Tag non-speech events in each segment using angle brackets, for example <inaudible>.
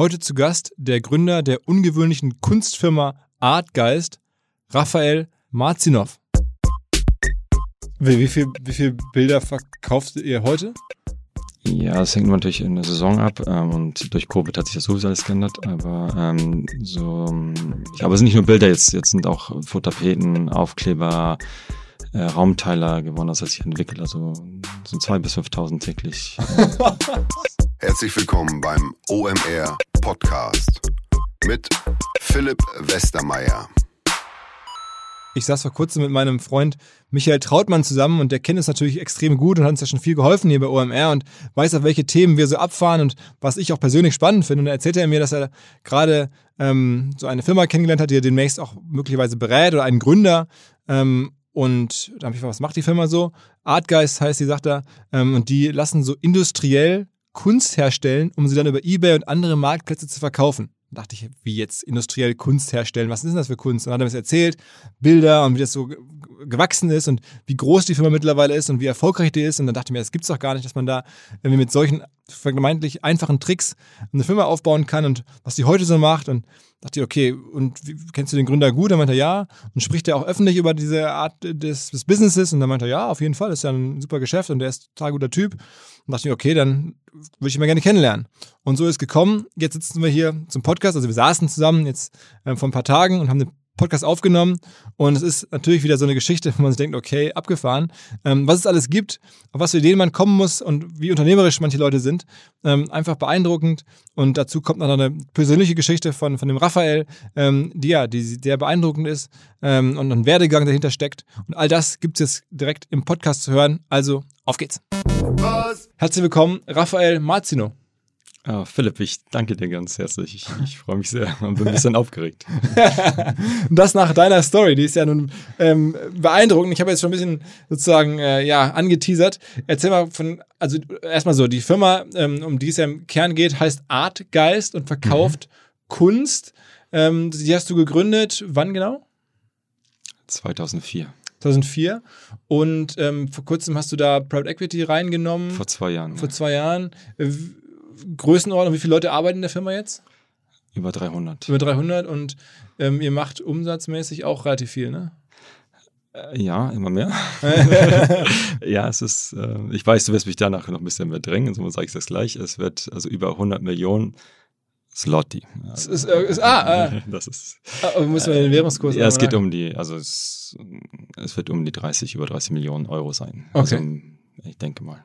Heute zu Gast der Gründer der ungewöhnlichen Kunstfirma Artgeist, Raphael Marzinov. Wie, wie viele wie viel Bilder verkauft ihr heute? Ja, das hängt natürlich in der Saison ab ähm, und durch Covid hat sich das sowieso alles geändert, aber ähm, so, ja, aber es sind nicht nur Bilder jetzt, jetzt sind auch Fototapeten, Aufkleber, äh, Raumteiler gewonnen, das hat sich entwickelt, also sind zwei bis 5.000 täglich. <laughs> Herzlich willkommen beim OMR Podcast mit Philipp Westermeier. Ich saß vor kurzem mit meinem Freund Michael Trautmann zusammen und der kennt es natürlich extrem gut und hat uns ja schon viel geholfen hier bei OMR und weiß auf welche Themen wir so abfahren und was ich auch persönlich spannend finde. Und da erzählt er mir, dass er gerade ähm, so eine Firma kennengelernt hat, die er demnächst auch möglicherweise berät oder einen Gründer. Ähm, und da habe ich gefragt, was macht die Firma so? Artgeist heißt die, sagt er. Ähm, und die lassen so industriell Kunst herstellen, um sie dann über Ebay und andere Marktplätze zu verkaufen. Da dachte ich, wie jetzt industriell Kunst herstellen, was ist denn das für Kunst? Und dann hat er mir das erzählt, Bilder und wie das so gewachsen ist und wie groß die Firma mittlerweile ist und wie erfolgreich die ist. Und dann dachte ich mir, das gibt's doch gar nicht, dass man da irgendwie mit solchen vermeintlich einfachen Tricks eine Firma aufbauen kann und was die heute so macht. Und dachte ich, okay, und wie, kennst du den Gründer gut? Dann meinte er ja. Und spricht er auch öffentlich über diese Art des, des Businesses? Und dann meinte er, ja, auf jeden Fall, das ist ja ein super Geschäft und der ist ein total guter Typ. Und dachte ich, okay, dann würde ich ihn mal gerne kennenlernen. Und so ist gekommen. Jetzt sitzen wir hier zum Podcast. Also wir saßen zusammen jetzt äh, vor ein paar Tagen und haben eine Podcast aufgenommen und es ist natürlich wieder so eine Geschichte, wo man sich denkt, okay, abgefahren, ähm, was es alles gibt, auf was für Ideen man kommen muss und wie unternehmerisch manche Leute sind. Ähm, einfach beeindruckend und dazu kommt noch eine persönliche Geschichte von, von dem Raphael, ähm, die ja, die sehr beeindruckend ist ähm, und ein Werdegang dahinter steckt und all das gibt es jetzt direkt im Podcast zu hören, also auf geht's. Was? Herzlich willkommen, Raphael Marzino. Oh, Philipp, ich danke dir ganz herzlich. Ich, ich freue mich sehr und bin ein bisschen aufgeregt. und <laughs> das nach deiner Story, die ist ja nun ähm, beeindruckend. Ich habe jetzt schon ein bisschen sozusagen äh, ja angeteasert. Erzähl mal von, also erstmal so, die Firma, ähm, um die es ja im Kern geht, heißt Artgeist und verkauft mhm. Kunst. Ähm, die hast du gegründet, wann genau? 2004. 2004. Und ähm, vor kurzem hast du da Private Equity reingenommen. Vor zwei Jahren. Vor zwei Jahren. Größenordnung, wie viele Leute arbeiten in der Firma jetzt? Über 300. Über 300 und ähm, ihr macht umsatzmäßig auch relativ viel, ne? Äh, ja, immer mehr. <laughs> ja, es ist, äh, ich weiß, du wirst mich danach noch ein bisschen mehr drängen, so sage ich das gleich. Es wird also über 100 Millionen Slotty. <laughs> Das ist, äh, ist, ah, äh, das ist. Aber müssen wir den Währungskurs Ja, es geht um die, also es, es wird um die 30, über 30 Millionen Euro sein. Okay. Also, ich denke mal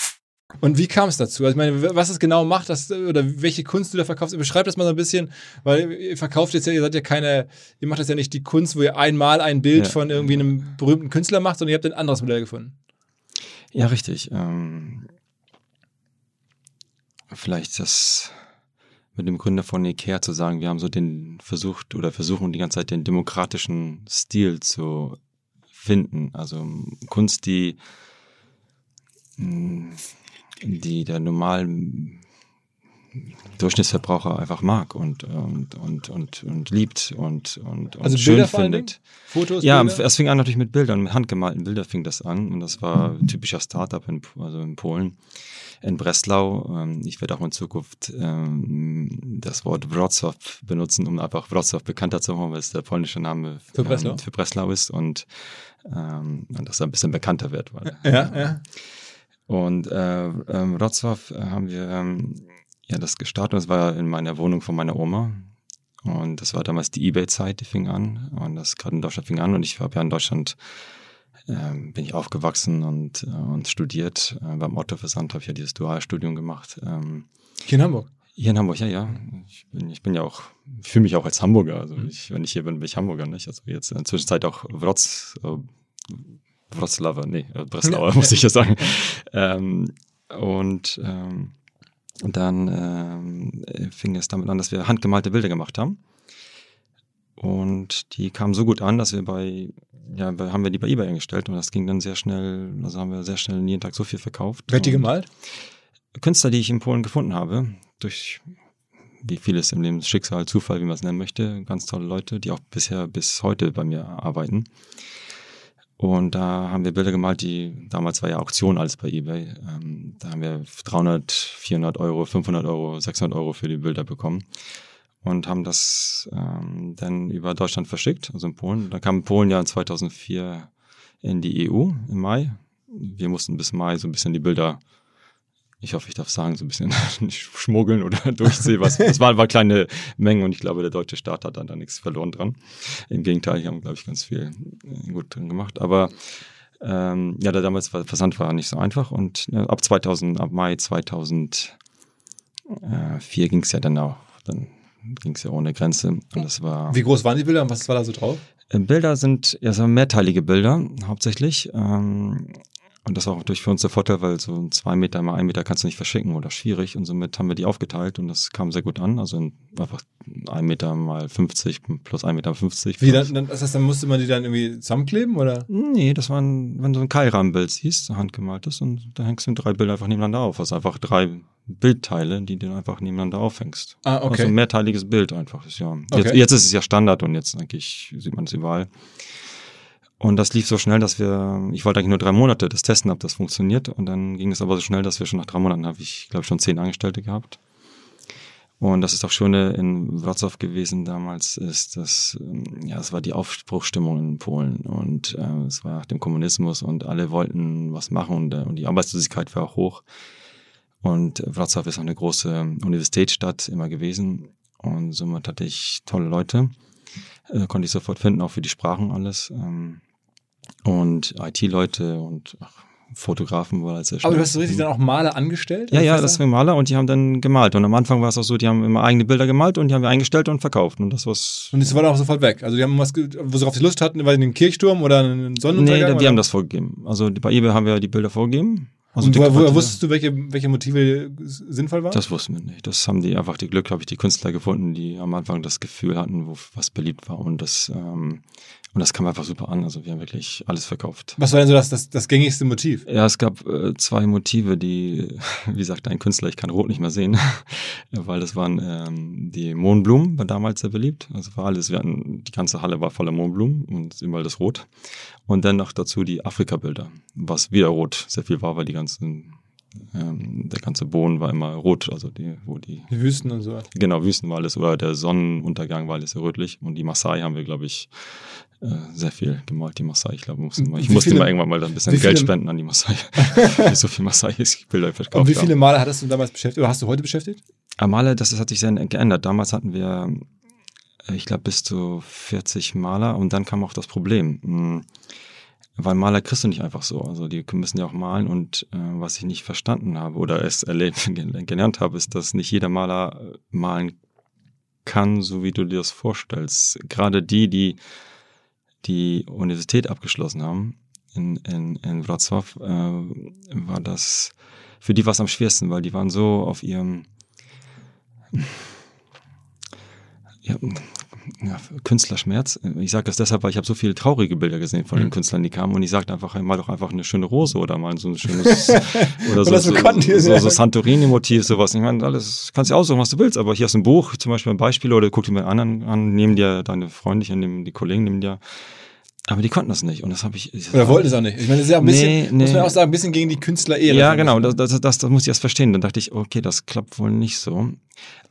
Und wie kam es dazu? Also ich meine, was es genau macht, das, oder welche Kunst du da verkaufst, beschreib das mal so ein bisschen, weil ihr verkauft jetzt ja, ihr seid ja keine, ihr macht das ja nicht die Kunst, wo ihr einmal ein Bild ja. von irgendwie einem berühmten Künstler macht, sondern ihr habt ein anderes Modell gefunden. Ja, richtig. Ähm, vielleicht das mit dem Gründer von Ikea zu sagen, wir haben so den versucht oder versuchen die ganze Zeit den demokratischen Stil zu finden. Also Kunst, die hm, die der normalen Durchschnittsverbraucher einfach mag und, und, und, und, und liebt und, und, und Also schön Bilder findet. Fotos, Ja, Bilder? es fing an natürlich mit Bildern, mit handgemalten Bildern fing das an und das war typischer Startup in, also in Polen, in Breslau. Ähm, Ich werde auch in Zukunft ähm, das Wort Wrocław benutzen, um einfach Wrocław bekannter zu machen, weil es der polnische Name Für Breslau? ähm, für Breslau ist und, und dass er ein bisschen bekannter wird. Weil, Ja, ja. Und äh, ähm, Wrocław äh, haben wir ähm, ja das gestartet. Das war in meiner Wohnung von meiner Oma. Und das war damals die Ebay-Zeit, die fing an. Und das gerade in Deutschland fing an. Und ich habe ja in Deutschland, ähm, bin ich aufgewachsen und, äh, und studiert. Äh, beim Otto-Versand habe ich ja dieses Dualstudium gemacht. Ähm, Hier in Hamburg. hier in Hamburg, ja, ja. Ich bin, ich bin ja auch, ich fühle mich auch als Hamburger. Also ich, wenn ich hier bin, bin ich Hamburger, nicht? Also jetzt in der Zwischenzeit auch Wrocz, äh, Wroclawer, nee, äh, Breslauer, <laughs> muss ich ja sagen. Ähm, und, ähm, dann ähm, äh, fing es damit an, dass wir handgemalte Bilder gemacht haben. Und die kamen so gut an, dass wir bei, ja, haben wir die bei eBay eingestellt und das ging dann sehr schnell, also haben wir sehr schnell jeden Tag so viel verkauft. Wer hat die gemalt? Künstler, die ich in Polen gefunden habe, durch wie vieles im Leben Schicksal, Zufall, wie man es nennen möchte, ganz tolle Leute, die auch bisher bis heute bei mir arbeiten. Und da haben wir Bilder gemalt, die damals war ja Auktion alles bei eBay. Ähm, da haben wir 300, 400 Euro, 500 Euro, 600 Euro für die Bilder bekommen und haben das ähm, dann über Deutschland verschickt, also in Polen. Da kam Polen ja 2004 in die EU im Mai. Wir mussten bis Mai so ein bisschen die Bilder ich hoffe, ich darf sagen, so ein bisschen <laughs> schmuggeln oder <laughs> durchsehen. Was, das waren, war kleine Mengen und ich glaube, der deutsche Staat hat dann da nichts verloren dran. Im Gegenteil, die haben, glaube ich, ganz viel äh, gut drin gemacht. Aber ähm, ja, der damals war, Versand war nicht so einfach und äh, ab 2000, ab Mai 2004 ging es ja dann auch, dann ging es ja ohne Grenze und das war Wie groß waren die Bilder und was war da so drauf? äh, Bilder sind ja so mehrteilige Bilder hauptsächlich. Ähm, und das war auch natürlich für uns der Vorteil, weil so ein zwei Meter mal ein Meter kannst du nicht verschicken oder schwierig. Und somit haben wir die aufgeteilt und das kam sehr gut an. Also in einfach ein Meter mal 50 plus ein Meter 50. Wie dann, dann, das heißt, dann musste man die dann irgendwie zusammenkleben oder? Nee, das waren, wenn du ein Keilrahmenbild siehst, so handgemaltes, und da hängst du drei Bilder einfach nebeneinander auf. Also einfach drei Bildteile, die du einfach nebeneinander aufhängst. Ah, okay. Also ein mehrteiliges Bild einfach. Ist ja, jetzt, Okay. jetzt ist es ja Standard und jetzt eigentlich sieht man es überall. Und das lief so schnell, dass wir, ich wollte eigentlich nur drei Monate das testen, ob das funktioniert. Und dann ging es aber so schnell, dass wir schon nach drei Monaten habe ich, glaube schon zehn Angestellte gehabt. Und das ist auch Schöne in Wrocław gewesen damals, ist, dass, ähm, ja, es war die Aufbruchstimmung in Polen und äh, es war nach dem Kommunismus und alle wollten was machen und, äh, und die Arbeitslosigkeit war auch hoch. Und Wrocław ist auch eine große Universitätsstadt immer gewesen und somit hatte ich tolle Leute, äh, konnte ich sofort finden, auch für die Sprachen alles. Ähm, und IT-Leute und ach, Fotografen war als Aber du hast so richtig dann auch Maler angestellt? Ja, ja, das waren Maler und die haben dann gemalt. Und am Anfang war es auch so, die haben immer eigene Bilder gemalt und die haben wir eingestellt und verkauft. Und das war's. Und es war dann auch sofort weg. Also die haben was, worauf sie Lust hatten, war den Kirchturm oder einen Nee, Sonnenuntergang? wir oder? haben das vorgegeben. Also bei eBay haben wir die Bilder vorgegeben. Also Und woher, woher wusstest du, welche, welche Motive sinnvoll waren? Das wussten wir nicht. Das haben die einfach die Glück, habe ich, die Künstler gefunden, die am Anfang das Gefühl hatten, wo was beliebt war. Und das, ähm, und das kam einfach super an. Also wir haben wirklich alles verkauft. was war denn so das, das, das gängigste Motiv? Ja, es gab äh, zwei Motive, die, <laughs> wie sagt ein Künstler, ich kann Rot nicht mehr sehen, <laughs> weil das waren ähm, die Mohnblumen, war damals sehr beliebt. Also war alles, wir hatten, die ganze Halle war voller Mohnblumen und überall das Rot. Und dann noch dazu die Afrika-Bilder, was wieder rot sehr viel war, weil die ganzen, ähm, der ganze Boden war immer rot, also die, wo die, Die Wüsten und so. genau, Wüsten war alles, oder der Sonnenuntergang war alles sehr rötlich. Und die Maasai haben wir, glaube ich, äh, sehr viel gemalt, die Maasai. Ich glaube, wir mussten mal- ich Wie musste viele- mal irgendwann mal ein bisschen Geld spenden an die Maasai. <laughs> so viel Maasai-Bilder verkauft Und wie viele. Maler hattest du damals beschäftigt oder hast du heute beschäftigt? Amale, das, das hat sich sehr geändert. Damals hatten wir, äh, ich glaube, bis zu 40 Maler und dann kam auch das Problem. Mh, Weil Maler kriegst du nicht einfach so. Also die müssen ja auch malen und äh, was ich nicht verstanden habe oder es erlebt, <laughs> gelernt habe, ist, dass nicht jeder Maler äh, malen kann, so wie du dir das vorstellst. Gerade die, die die Universität abgeschlossen haben in, in, in Wrocław, äh, war das für die was am schwersten, weil die waren so auf ihrem ja, ja, Künstlerschmerz. Ich sage das deshalb, weil ich habe so viele traurige Bilder gesehen von mhm. den Künstlern, die kamen und ich sagte einfach, mal doch einfach eine schöne Rose oder mal so ein schönes <laughs> oder so, so, so, so Santorini-Motiv, sowas. Ich meine, alles kannst du aussuchen, was du willst, aber hier ist ein Buch, zum Beispiel ein Beispiel, oder guck dir mal anderen an, nehmen dir deine Freunde, nehmen die Kollegen, nehmen dir aber die konnten das nicht und das habe ich. Oder wollten es auch nicht. Ich meine, das ist ja ein bisschen, nee, nee. muss man auch sagen, ein bisschen gegen die Künstler eher. Ja, genau, das, das, das, das muss ich erst verstehen. Dann dachte ich, okay, das klappt wohl nicht so.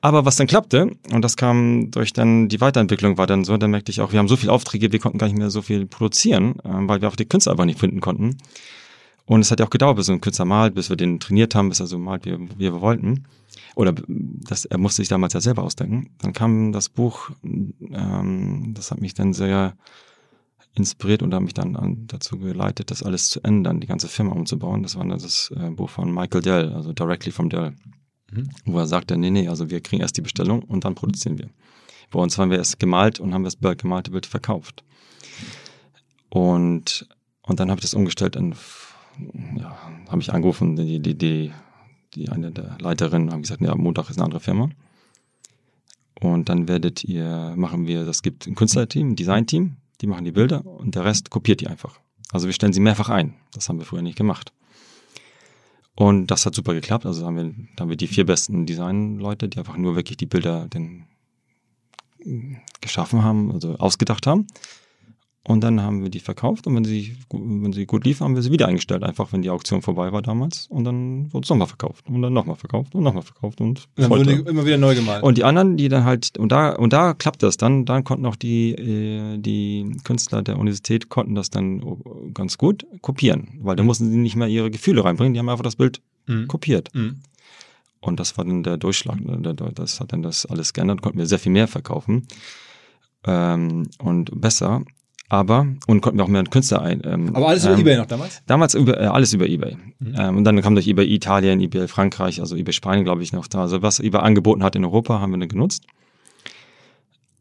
Aber was dann klappte, und das kam durch dann die Weiterentwicklung war dann so, dann merkte ich auch, wir haben so viele Aufträge, wir konnten gar nicht mehr so viel produzieren, ähm, weil wir auch die Künstler einfach nicht finden konnten. Und es hat ja auch gedauert, bis so ein Künstler malt, bis wir den trainiert haben, bis er so malt, wie, wie wir wollten. Oder das, er musste sich damals ja selber ausdenken. Dann kam das Buch, ähm, das hat mich dann sehr inspiriert und hat mich dann an, dazu geleitet, das alles zu ändern, die ganze Firma umzubauen. Das war dann das äh, Buch von Michael Dell, also Directly from Dell, mhm. wo er sagte, nee, nee, also wir kriegen erst die Bestellung und dann produzieren wir. Bei uns haben wir erst gemalt und haben das gemalte Bild verkauft. Und, und dann habe ich das umgestellt in, ja, habe ich angerufen, die, die, die, die eine der Leiterinnen haben gesagt, ja, Montag ist eine andere Firma. Und dann werdet ihr, machen wir, das gibt ein Künstlerteam, ein Designteam, die machen die Bilder und der Rest kopiert die einfach. Also wir stellen sie mehrfach ein. Das haben wir früher nicht gemacht. Und das hat super geklappt. Also haben wir, haben wir die vier besten Designleute, die einfach nur wirklich die Bilder den, geschaffen haben, also ausgedacht haben. Und dann haben wir die verkauft und wenn sie, wenn sie gut liefen, haben wir sie wieder eingestellt, einfach wenn die Auktion vorbei war damals. Und dann wurde es nochmal verkauft und dann nochmal verkauft und nochmal verkauft und, dann wurde immer wieder neu gemalt. Und die anderen, die dann halt, und da, und da klappt das dann, dann konnten auch die, äh, die Künstler der Universität konnten das dann ganz gut kopieren, weil da mhm. mussten sie nicht mehr ihre Gefühle reinbringen, die haben einfach das Bild mhm. kopiert. Mhm. Und das war dann der Durchschlag, ne? das hat dann das alles geändert, konnten wir sehr viel mehr verkaufen ähm, und besser aber und konnten wir auch mehr Künstler ein. Ähm, aber alles über ähm, eBay noch damals? Damals über, äh, alles über eBay. Mhm. Ähm, und dann kam durch eBay Italien, eBay Frankreich, also eBay Spanien, glaube ich, noch da. Also was eBay angeboten hat in Europa, haben wir dann genutzt.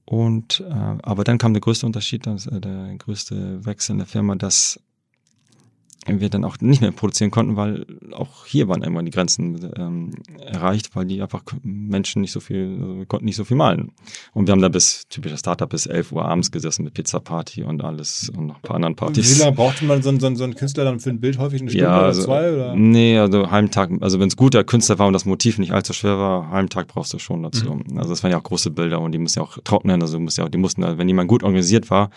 Und äh, aber dann kam der größte Unterschied, das, äh, der größte Wechsel in der Firma, dass wir dann auch nicht mehr produzieren konnten, weil auch hier waren irgendwann die Grenzen ähm, erreicht, weil die einfach Menschen nicht so viel, wir konnten nicht so viel malen. Und wir haben da bis, typischer Startup, bis 11 Uhr abends gesessen mit Pizza-Party und alles und noch ein paar anderen Partys. Wie lange brauchte man so, so, so einen Künstler dann für ein Bild häufig? Eine Stunde ja, also, oder zwei? Oder? Nee, also halben Tag, also wenn es guter Künstler war und das Motiv nicht allzu schwer war, halben Tag brauchst du schon dazu. Mhm. Also das waren ja auch große Bilder und die müssen ja auch trocknen, also muss ja auch, die mussten, wenn jemand gut organisiert war,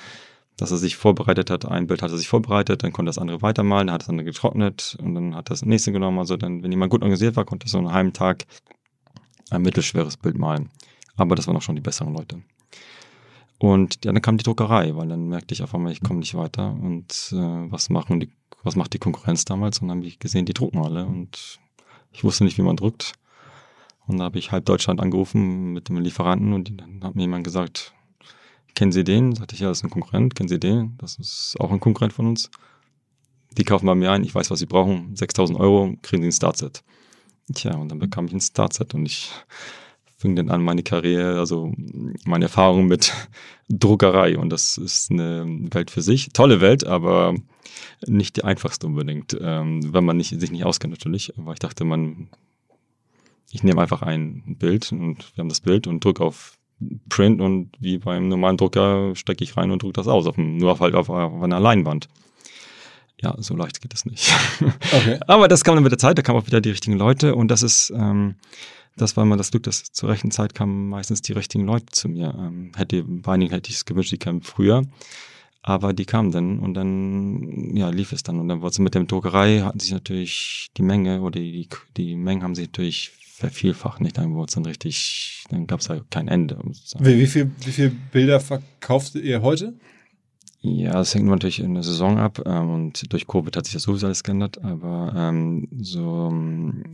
dass er sich vorbereitet hat. Ein Bild hat er sich vorbereitet, dann konnte das andere weitermalen, dann hat das andere getrocknet und dann hat das nächste genommen. Also dann, wenn jemand gut organisiert war, konnte er so einen halben Tag ein mittelschweres Bild malen. Aber das waren auch schon die besseren Leute. Und dann kam die Druckerei, weil dann merkte ich auf einmal, ich komme nicht weiter und äh, was machen die, was macht die Konkurrenz damals? Und dann habe ich gesehen, die drucken alle und ich wusste nicht, wie man druckt. Und da habe ich halb Deutschland angerufen mit dem Lieferanten und dann hat mir jemand gesagt, kennen Sie den? Sagte ich, ja, das ist ein Konkurrent. Kennen Sie den? Das ist auch ein Konkurrent von uns. Die kaufen bei mir ein, ich weiß, was sie brauchen. 6000 Euro, kriegen sie ein Startset. Tja, und dann bekam ich ein Startset und ich fing dann an, meine Karriere, also meine Erfahrung mit <laughs> Druckerei. Und das ist eine Welt für sich. Tolle Welt, aber nicht die einfachste unbedingt, ähm, wenn man nicht, sich nicht auskennt natürlich. Aber ich dachte, man, ich nehme einfach ein Bild und wir haben das Bild und drücke auf Print und wie beim normalen Drucker stecke ich rein und drücke das aus, auf, nur auf, halt auf, auf einer Leinwand. Ja, so leicht geht das nicht. <laughs> Okay. Aber das kam dann mit der Zeit, da kamen auch wieder die richtigen Leute und das ist, ähm, das war mal das Glück, dass zur rechten Zeit kamen meistens die richtigen Leute zu mir. Ähm, hätte, bei einigen hätte ich es gewünscht, die kamen früher. Aber die kamen dann und dann ja, lief es dann. Und dann wurde es mit der Druckerei, hatten sich natürlich die Menge oder die, die Mengen haben sich natürlich vervielfacht, nicht? Dann wurde es dann richtig, dann gab es ja kein Ende. Wie, wie, viel, wie viel Bilder verkauft ihr heute? Ja, das hängt natürlich in der Saison ab ähm, und durch Covid hat sich das sowieso alles geändert, aber ähm, so ähm,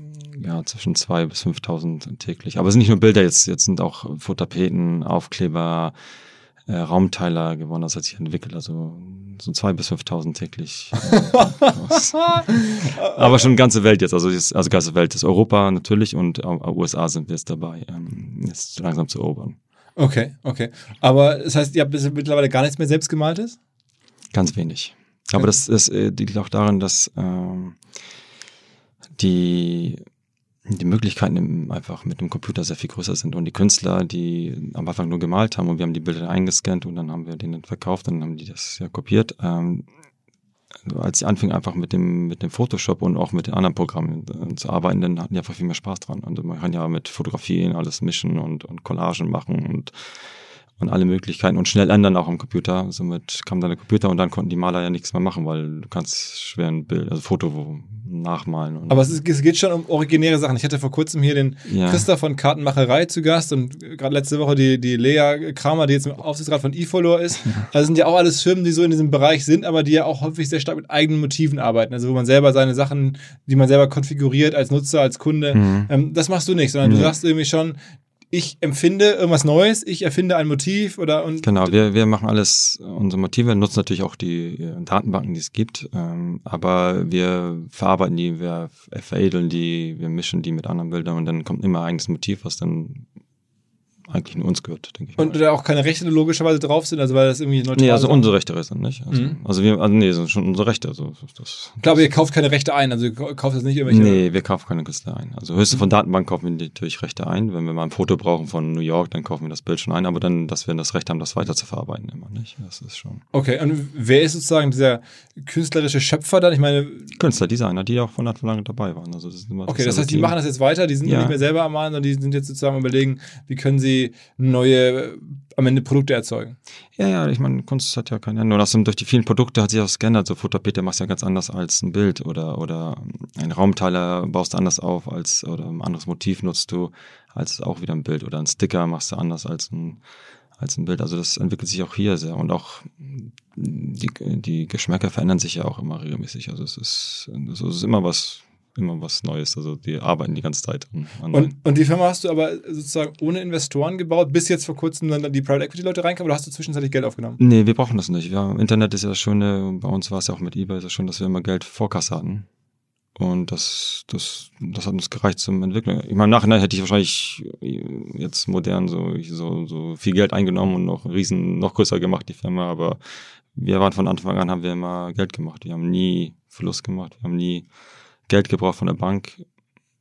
ja zwischen 2.000 bis 5.000 täglich. Aber es sind nicht nur Bilder, jetzt, jetzt sind auch Fototapeten, Aufkleber, äh, Raumteiler gewonnen, das hat sich entwickelt. Also so 2.000 bis 5.000 täglich. <laughs> Aber schon ganze Welt jetzt, also, jetzt, also ganze Welt ist Europa natürlich und USA sind wir jetzt dabei, ähm, jetzt langsam zu erobern. Okay, okay. Aber das heißt, ihr habt mittlerweile gar nichts mehr selbst gemaltes? Ganz wenig. Aber das, das, das äh, liegt auch daran, dass ähm, die die Möglichkeiten einfach mit dem Computer sehr viel größer sind. Und die Künstler, die am Anfang nur gemalt haben und wir haben die Bilder eingescannt und dann haben wir denen verkauft, dann haben die das ja kopiert. Ähm, also als sie anfingen einfach mit dem, mit dem Photoshop und auch mit den anderen Programmen äh, zu arbeiten, dann hatten die einfach viel mehr Spaß dran. Und man kann ja mit Fotografien alles mischen und, und Collagen machen und und alle Möglichkeiten und schnell ändern auch am Computer. Somit kam dann der Computer und dann konnten die Maler ja nichts mehr machen, weil du kannst schwer ein Bild, also Foto nachmalen. Aber es, ist, es, geht schon um originäre Sachen. Ich hatte vor kurzem hier den ja. Christoph von Kartenmacherei zu Gast und gerade letzte Woche die, die Lea Kramer, die jetzt im Aufsichtsrat von eFollower ist. Also sind ja auch alles Firmen, die so in diesem Bereich sind, aber die ja auch häufig sehr stark mit eigenen Motiven arbeiten. Also wo man selber seine Sachen, die man selber konfiguriert als Nutzer, als Kunde. Mhm. Ähm, das machst du nicht, sondern mhm. du sagst irgendwie schon, ich empfinde irgendwas Neues, ich erfinde ein Motiv oder und genau, wir, wir machen alles unsere Motive, nutzen natürlich auch die äh, Datenbanken, die es gibt, ähm, aber wir verarbeiten die, wir veredeln die, wir mischen die mit anderen Bildern und dann kommt immer ein eigenes Motiv, was dann eigentlich nur uns gehört, denke ich. Und mal. da auch keine Rechte logischerweise drauf sind, also weil das irgendwie neutral Nee, also unsere Rechte sind nicht. Also, mhm. also wir, also nee, sind schon unsere Rechte. Also das, ich glaube, ihr kauft keine Rechte ein, also ihr kauft das nicht irgendwelche. Nee, wir kaufen keine Künstler ein. Also höchstens mhm. von Datenbank kaufen wir natürlich Rechte ein. Wenn wir mal ein Foto brauchen von New York, dann kaufen wir das Bild schon ein, aber dann, dass wir das Recht haben, das weiter zu verarbeiten, immer nicht. Das ist schon. Okay, und wer ist sozusagen dieser künstlerische Schöpfer dann? Ich meine. Künstler, Designer, die auch von Anfang an dabei waren. Also das ist immer okay, das heißt, die machen das jetzt weiter, die sind ja. nicht mehr selber am Malen, sondern die sind jetzt sozusagen überlegen, wie können sie neue äh, am Ende Produkte erzeugen. Ja, ja, ich meine, Kunst hat ja kein Ende. Und durch die vielen Produkte hat sich auch geändert. So Futterpeter machst du ja ganz anders als ein Bild oder, oder ein Raumteiler baust du anders auf als, oder ein anderes Motiv nutzt du als auch wieder ein Bild oder ein Sticker machst du anders als ein, als ein Bild. Also das entwickelt sich auch hier sehr und auch die, die Geschmäcker verändern sich ja auch immer regelmäßig. Also es ist, es ist immer was immer was Neues. Also die arbeiten die ganze Zeit an. Und, und die Firma hast du aber sozusagen ohne Investoren gebaut, bis jetzt vor kurzem dann die Private Equity Leute reinkamen oder hast du zwischenzeitlich Geld aufgenommen? Nee, wir brauchen das nicht. Ja, Internet ist ja das Schöne, bei uns war es ja auch mit eBay so schön, dass wir immer Geld Vorkasse hatten. Und das, das, das hat uns gereicht zum Entwickeln. Ich meine, im Nachhinein hätte ich wahrscheinlich jetzt modern so, so, so viel Geld eingenommen und noch riesen, noch größer gemacht, die Firma, aber wir waren von Anfang an, haben wir immer Geld gemacht. Wir haben nie Verlust gemacht. Wir haben nie Geld gebraucht von der Bank.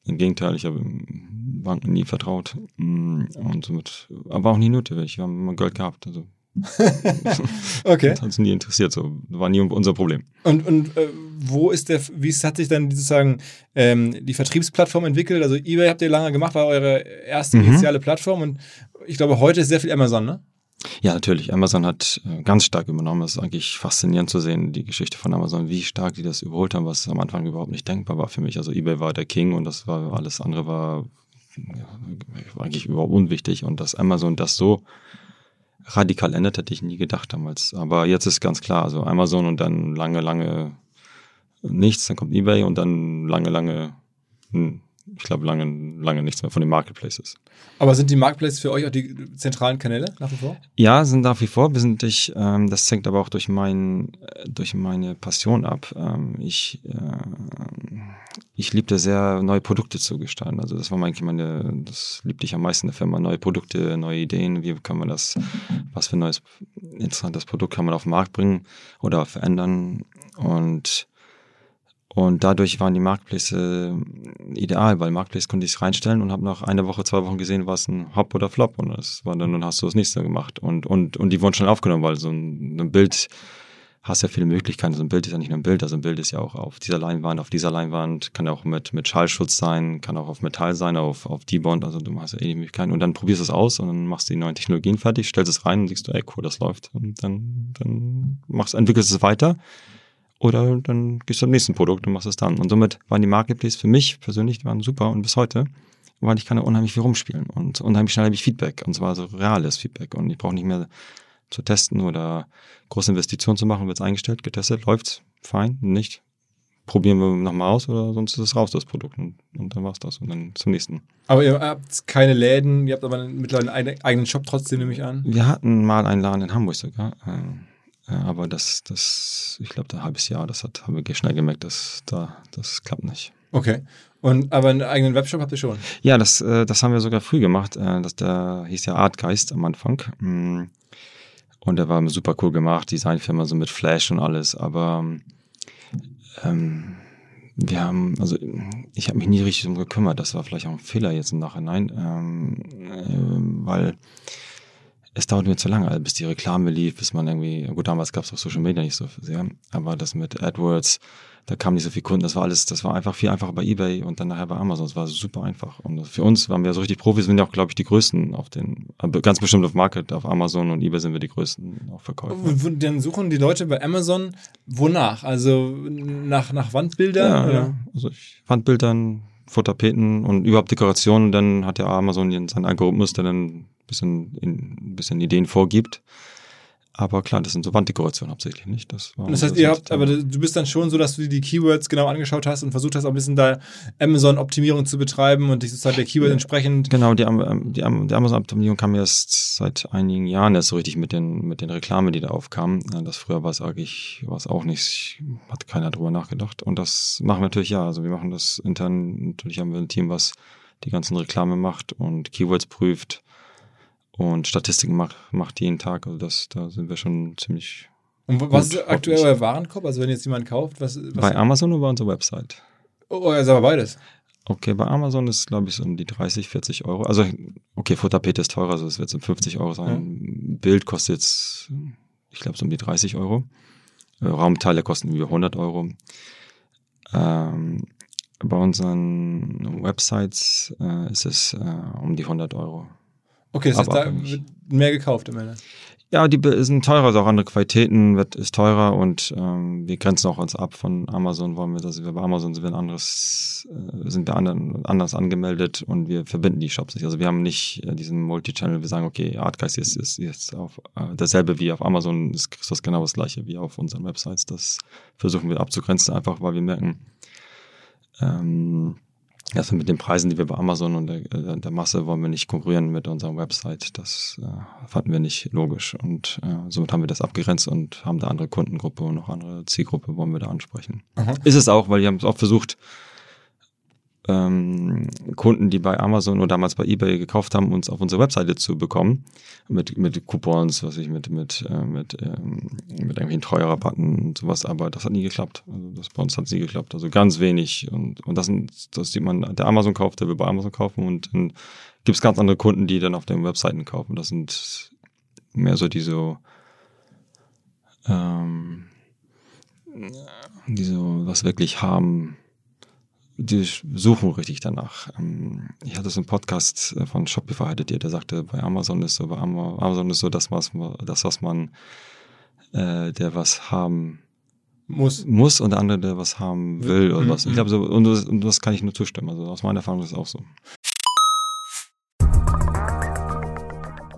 Im Gegenteil, ich habe Banken nie vertraut. Mm, und somit, aber auch nie nötig. Wir haben immer Geld gehabt. Also. <laughs> okay. Das hat uns nie interessiert. So. War nie unser Problem. Und, und äh, wo ist der, wie hat sich dann sozusagen ähm, die Vertriebsplattform entwickelt? Also eBay habt ihr lange gemacht, war eure erste mhm. initiale Plattform und ich glaube, heute ist sehr viel Amazon, ne? Ja, natürlich. Amazon hat äh, ganz stark übernommen. Es ist eigentlich faszinierend zu sehen, die Geschichte von Amazon, wie stark die das überholt haben, was am Anfang überhaupt nicht denkbar war für mich. Also eBay war der King und das war alles andere war, ja, eigentlich überhaupt unwichtig. Und dass Amazon das so radikal ändert, hätte ich nie gedacht damals. Aber jetzt ist ganz klar, also Amazon und dann lange, lange nichts, dann kommt eBay und dann lange, lange hm, ich glaube, lange, lange nichts mehr von den Marketplaces. Aber sind die Marketplaces für euch auch die zentralen Kanäle nach wie vor? Ja, sind nach wie vor. Wir sind durch, ähm, das hängt aber auch durch, mein, durch meine Passion ab. Ähm, ich äh, ich liebte sehr, neue Produkte zu gestalten. Also das war eigentlich meine, das liebte ich am meisten in der Firma. Neue Produkte, neue Ideen. Wie kann man das, was für ein neues, interessantes Produkt kann man auf den Markt bringen oder verändern? Und und dadurch waren die Marketplace äh, ideal, weil Marketplace konnte ich reinstellen und habe nach einer Woche, zwei Wochen gesehen, war es ein Hop oder Flop. Und das war dann, dann hast du das nächste gemacht. Und, und, und die wurden schnell aufgenommen, weil so ein, ein Bild hast ja viele Möglichkeiten. So ein Bild ist ja nicht nur ein Bild, also ein Bild ist ja auch auf dieser Leinwand, auf dieser Leinwand, kann ja auch mit, mit Schallschutz sein, kann auch auf Metall sein, auf, auf D-Bond, also du hast ja eh die Möglichkeiten. Und dann probierst du es aus und dann machst du die neuen Technologien fertig, stellst es rein und siehst du, ey cool, das läuft. Und dann, dann machst, entwickelst es weiter oder dann gehst du zum nächsten Produkt und machst es dann. Und somit waren die Marketplace für mich persönlich, waren super und bis heute, weil ich kann da unheimlich viel rumspielen und unheimlich schnell habe ich Feedback und zwar so reales Feedback und ich brauche nicht mehr zu testen oder große Investitionen zu machen, wird es eingestellt, getestet, läuft's, fein, nicht, probieren wir nochmal aus oder sonst ist es raus, das Produkt. Und, und dann war's das. Und dann zum nächsten. Aber ihr habt keine Läden, ihr habt aber mittlerweile einen eigenen Shop trotzdem, nehme ich an. Wir hatten mal einen Laden in Hamburg sogar. Ähm, aber das, das, ich glaube, ein halbes Jahr, das hat, haben wir schnell gemerkt, dass da, das klappt nicht. Okay. Und aber einen eigenen Webshop habt ihr schon? Ja, das, äh, das haben wir sogar früh gemacht. Äh, das, der hieß ja Artgeist am Anfang. Mm. Und der war super cool gemacht, Designfirma so mit Flash und alles. Aber ähm, wir haben, also ich habe mich nie richtig darum gekümmert. Das war vielleicht auch ein Fehler jetzt im Nachhinein, ähm, äh, weil es dauert mir zu lange, bis die Reklame lief, bis man irgendwie, gut, damals gab es auch Social Media nicht so sehr, aber das mit AdWords, da kamen nicht so viele Kunden, das war alles, das war einfach viel einfacher bei Ebay und dann nachher bei Amazon, das war super einfach. Und für uns waren wir so richtig Profis, sind ja auch, glaube ich, die größten auf den, ganz bestimmt auf Market, auf Amazon und Ebay sind wir die größten auch Verkäufer. Und dann suchen die Leute bei Amazon wonach? Also nach, nach Wandbildern? Ja, ja. also ich, Wandbildern, Fotapeten und überhaupt Dekorationen, dann hat ja Amazon seinen Algorithmus, der dann bisschen, in, ein bisschen Ideen vorgibt. Aber klar, das sind so Wanddekorationen hauptsächlich nicht. Das, war das heißt, ihr habt, aber du bist dann schon so, dass du die Keywords genau angeschaut hast und versucht hast, auch ein bisschen da Amazon-Optimierung zu betreiben und dich sozusagen der Keyword entsprechend. Genau, die, die, die Amazon-Optimierung kam erst seit einigen Jahren erst so richtig mit den, mit den Reklamen, die da aufkamen. Das früher war es eigentlich, war es auch nicht, hat keiner drüber nachgedacht. Und das machen wir natürlich ja. Also wir machen das intern, natürlich haben wir ein Team, was die ganzen Reklame macht und Keywords prüft und Statistiken macht, macht jeden Tag. Also das, da sind wir schon ziemlich. Und was ist aktuell euer Warenkorb? Also wenn jetzt jemand kauft, was, was Bei Amazon oder bei unserer Website? Oh, also aber beides. Okay, bei Amazon ist, glaube ich, so um die 30, 40 Euro. Also, okay, Futterpete ist teurer, also es wird so 50 Euro sein. Ja. Bild kostet jetzt, ich glaube, so um die 30 Euro. Äh, Raumteile kosten über 100 Euro. Ähm, bei unseren Websites äh, ist es äh, um die 100 Euro. Okay, das heißt, da wird mehr gekauft am Ende. Ja, die sind teurer, also auch andere Qualitäten wird, ist teurer und ähm, wir grenzen auch uns ab von Amazon, wollen wir, dass wir bei Amazon sind wir ein anderes, äh, sind wir anderen, anders angemeldet und wir verbinden die Shops nicht. Also wir haben nicht äh, diesen Multi-Channel, wir sagen, okay, Artgeist ist, ist jetzt auf äh, dasselbe wie auf Amazon, ist, ist das genau das gleiche wie auf unseren Websites. Das versuchen wir abzugrenzen, einfach weil wir merken, ähm, also mit den Preisen, die wir bei Amazon und der, äh, der Masse wollen wir nicht konkurrieren mit unserer Website. Das äh, fanden wir nicht logisch. Und äh, somit haben wir das abgegrenzt und haben da andere Kundengruppe und noch andere Zielgruppe wollen wir da ansprechen. Aha. Ist es auch, weil wir haben es auch versucht, ähm, Kunden, die bei Amazon oder damals bei eBay gekauft haben, uns auf unsere Webseite zu bekommen. Mit, mit Coupons, was ich mit, mit, äh, mit, ähm, mit irgendwelchen Treuerabatten und sowas, aber das hat nie geklappt. Also das bei uns hat nie geklappt. Also ganz wenig. Und, und das, sind, das sieht man, der Amazon kauft, der will bei Amazon kaufen und dann gibt es ganz andere Kunden, die dann auf den Webseiten kaufen. Das sind mehr so diese ähm, die so was wirklich haben, die suchen richtig danach. Ähm, ich hatte so einen Podcast äh, von Shopify, hattet ihr, der sagte, bei Amazon ist so, bei Amazon ist so das, was, das, was man, äh, der was haben muss, muss und der andere, der was haben will oder was. Ich glaube so, und das, und das kann ich nur zustimmen. Also aus meiner Erfahrung ist es auch so.